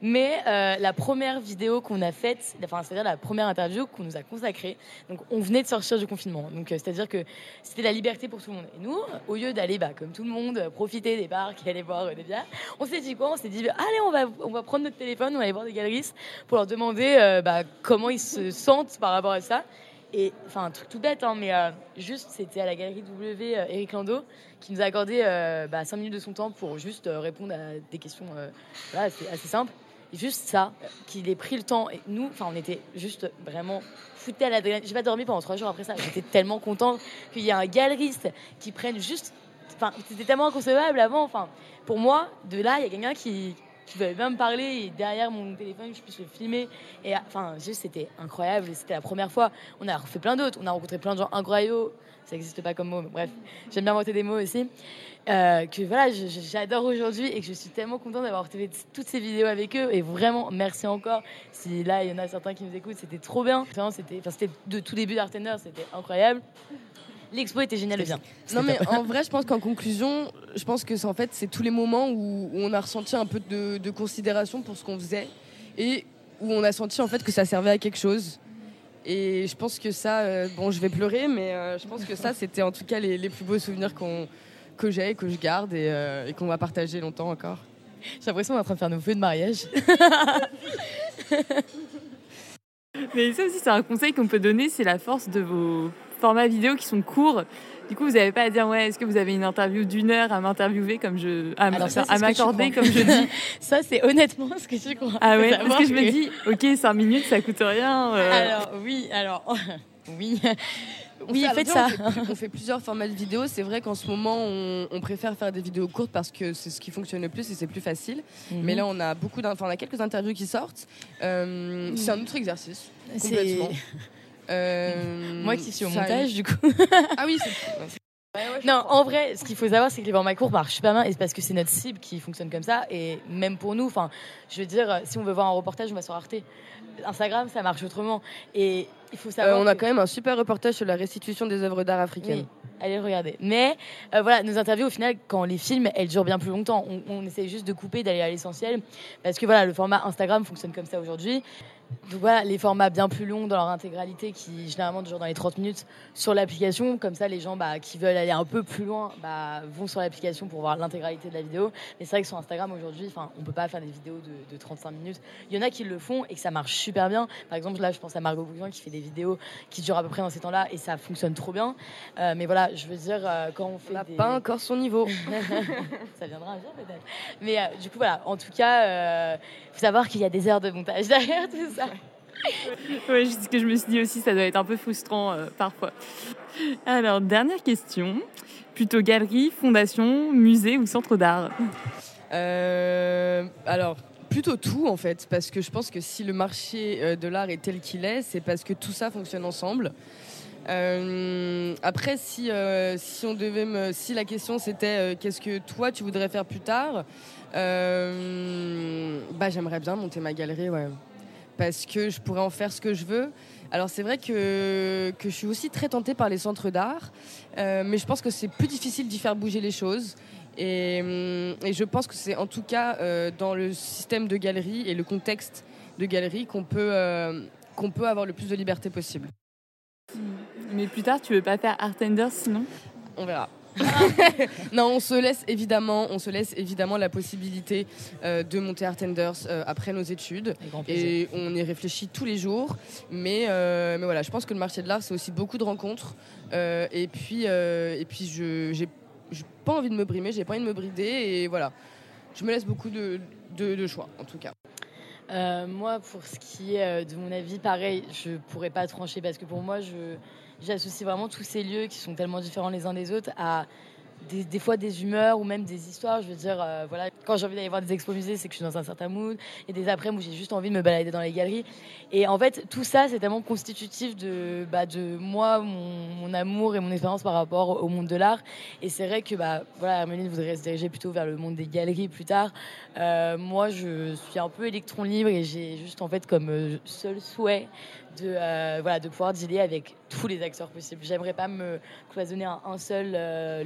Mais euh, la première vidéo qu'on a faite, c'est-à-dire la première interview qu'on nous a consacrée, donc on venait de sortir du confinement. Donc, euh, c'est-à-dire que c'était la liberté pour tout le monde. Et nous, au lieu d'aller, bah, comme tout le monde, profiter des parcs et aller voir des bières, on s'est dit quoi? On s'est dit, allez, on va, on va prendre notre téléphone, on va aller voir des galeristes pour leur demander euh, bah, comment ils se sentent par rapport à ça. Et enfin, un truc tout bête, hein, mais euh, juste, c'était à la galerie W, euh, Eric Lando, qui nous a accordé euh, bah, 5 minutes de son temps pour juste répondre à des questions assez, assez, simples. Juste ça, qu'il ait pris le temps. Nous, enfin, on était juste vraiment foutés à la J'ai pas dormi pendant 3 jours après ça. J'étais tellement contente qu'il y ait un galeriste qui prenne juste. Enfin, c'était tellement inconcevable avant. Enfin, pour moi, de là, il y a quelqu'un qui, qui veut bien me parler derrière mon téléphone, je puisse le filmer. Et enfin, juste, c'était incroyable. C'était la première fois. On a refait plein d'autres. On a rencontré plein de gens incroyables. Ça n'existe pas comme mot, mais bref, j'aime bien inventer des mots aussi. Euh, que voilà, j'adore aujourd'hui et que je suis tellement contente d'avoir fait toutes ces vidéos avec eux. Et vraiment, merci encore. Si là, il y en a certains qui nous écoutent, c'était trop bien. C'était de tout début d'Artender, c'était incroyable. L'expo était géniale bien. Non mais en vrai, je pense qu'en conclusion, je pense que c'est en fait c'est tous les moments où, on a ressenti un peu de, considération pour ce qu'on faisait et où on a senti en fait que ça servait à quelque chose. Et je pense que ça, euh, bon, je vais pleurer, mais euh, je pense que ça, c'était en tout cas les, plus beaux souvenirs qu'on que j'ai, que je garde et, euh, et qu'on va partager longtemps encore. J'ai l'impression qu'on est en train de faire nos feux de mariage. mais ça aussi, c'est un conseil qu'on peut donner, c'est la force de vos formats vidéo qui sont courts. Du coup, vous n'avez pas à dire, ouais, est-ce que vous avez une interview d'une heure à m'interviewer comme je. à, m'accorder comme je dis? Ça, c'est honnêtement ce que tu crois. Ah ouais, parce que je me dis, ok, 5 minutes, ça coûte rien. Euh. Alors, oui, alors. oui. Oui, faites ça. On fait, plusieurs formats de vidéos. C'est vrai qu'en ce moment, on, préfère faire des vidéos courtes parce que c'est ce qui fonctionne le plus et c'est plus facile. Mhm. Mais là, on a beaucoup, on a quelques interviews qui sortent. Euh, c'est un autre exercice. Complètement. Euh, Moi qui suis au montage, du coup. ah oui, c'est. non, en vrai, ce qu'il faut savoir, c'est que les formats courts marchent super bien et c'est parce que c'est notre cible qui fonctionne comme ça. Et même pour nous, enfin, je veux dire, si on veut voir un reportage, on va sur Arte. Instagram, ça marche autrement. Et il faut savoir. Euh, on a quand même un super reportage sur la restitution des œuvres d'art africaines. allez regarder. Mais euh, voilà, nos interviews, au final, quand on les filme, elles durent bien plus longtemps. On, on essaie juste de couper, d'aller à l'essentiel. Parce que voilà, le format Instagram fonctionne comme ça aujourd'hui. Donc voilà, les formats bien plus longs dans leur intégralité, qui généralement durent dans les 30 minutes sur l'application. Comme ça, les gens bah, qui veulent aller un peu plus loin bah, vont sur l'application pour voir l'intégralité de la vidéo. Mais c'est vrai que sur Instagram aujourd'hui, on ne peut pas faire des vidéos de, 35 minutes. Il y en a qui le font et que ça marche super bien. Par exemple, là, je pense à Margot Bouillon qui fait des vidéos qui durent à peu près dans ces temps-là et ça fonctionne trop bien. mais voilà, je veux dire, quand on fait. On n'a des... pas encore son niveau. ça viendra un jour peut-être. Mais du coup, voilà, en tout cas, il faut savoir qu'il y a des heures de montage derrière tout ça. oui, ce que je me suis dit aussi, ça doit être un peu frustrant parfois. Alors, dernière question. Plutôt galerie, fondation, musée ou centre d'art? Euh, Alors, plutôt tout en fait, parce que je pense que si le marché euh, de l'art est tel qu'il est, c'est parce que tout ça fonctionne ensemble. Euh, après, si, si on devait me, si la question c'était qu'est-ce que toi tu voudrais faire plus tard, bah j'aimerais bien monter ma galerie, ouais, parce que je pourrais en faire ce que je veux. Alors c'est vrai que, que je suis aussi très tentée par les centres d'art, euh, mais je pense que c'est plus difficile d'y faire bouger les choses. Et, hum, je pense que c'est en tout cas euh, dans le système de galerie et le contexte de galerie qu'on peut, euh, qu'on peut avoir le plus de liberté possible. Mais plus tard, tu veux pas faire Art sinon? On verra. non, on se laisse évidemment, on se laisse évidemment la possibilité euh, de monter Artenders euh, après nos études. Et on y réfléchit tous les jours. Mais, euh, mais voilà, je pense que le marché de l'art, c'est aussi beaucoup de rencontres. et puis, et puis je n'ai pas envie de me brimer, j'ai pas envie de me brider. Et voilà, je me laisse beaucoup de, de, choix, en tout cas. moi, pour ce qui est de mon avis, pareil, je pourrais pas trancher parce que pour moi, je j'associe vraiment tous ces lieux qui sont tellement différents les uns des autres à des, fois des humeurs ou même des histoires. Je veux dire, euh, voilà, quand j'ai envie d'aller voir des expos musées, c'est que je suis dans un certain mood. Et des après où j'ai juste envie de me balader dans les galeries. Et en fait, tout ça, c'est tellement constitutif de, bah, de moi, mon, amour et mon expérience par rapport au monde de l'art. Et c'est vrai que, bah, voilà, Hermeline voudrait se diriger plutôt vers le monde des galeries plus tard. Euh, moi, je suis un peu électron libre et j'ai juste en fait comme euh, seul souhait de, voilà, de pouvoir dealer avec tous les acteurs possibles. J'aimerais pas me cloisonner à un seul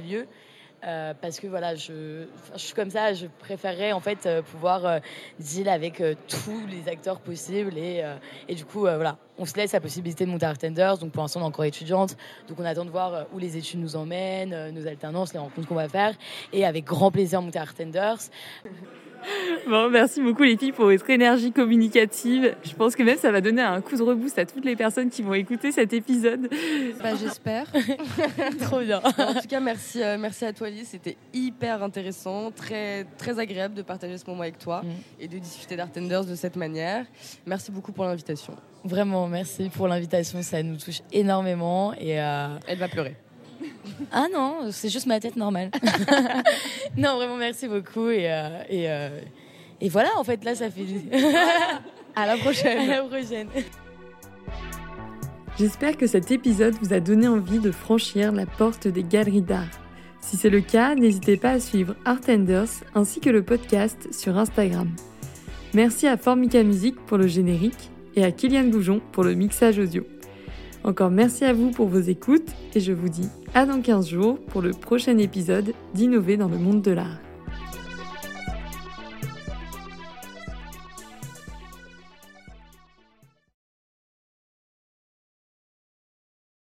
lieu. Euh, parce que voilà, je, je, suis comme ça, je préférerais en fait euh, pouvoir euh, deal avec tous les acteurs possibles et, et du coup voilà, on se laisse la possibilité de monter Artenders. Donc pour l'instant on est encore étudiante, donc on attend de voir où les études nous emmènent, nos alternances, les rencontres qu'on va faire et avec grand plaisir monter Artenders. Bon, merci beaucoup les filles pour votre énergie communicative. Je pense que même ça va donner un coup de reboost à toutes les personnes qui vont écouter cet épisode. Bah, j'espère. Trop bien. En tout cas, merci, euh, merci à toi Lise. C'était hyper intéressant, très, très agréable de partager ce moment avec toi mm. et de discuter d'Artenders de cette manière. Merci beaucoup pour l'invitation. Vraiment, merci pour l'invitation. Ça nous touche énormément. Et euh, Elle va pleurer. Ah non, c'est juste ma tête normale. non, vraiment, merci beaucoup. Et, euh, euh, et, voilà, en fait, là, ça fait. à la prochaine. À la prochaine. J'espère que cet épisode vous a donné envie de franchir la porte des galeries d'art. Si c'est le cas, n'hésitez pas à suivre Artenders ainsi que le podcast sur Instagram. Merci à Formica Music pour le générique et à Kylian Goujon pour le mixage audio. Encore merci à vous pour vos écoutes et je vous dis à dans 15 jours pour le prochain épisode d'Innover dans le monde de l'art.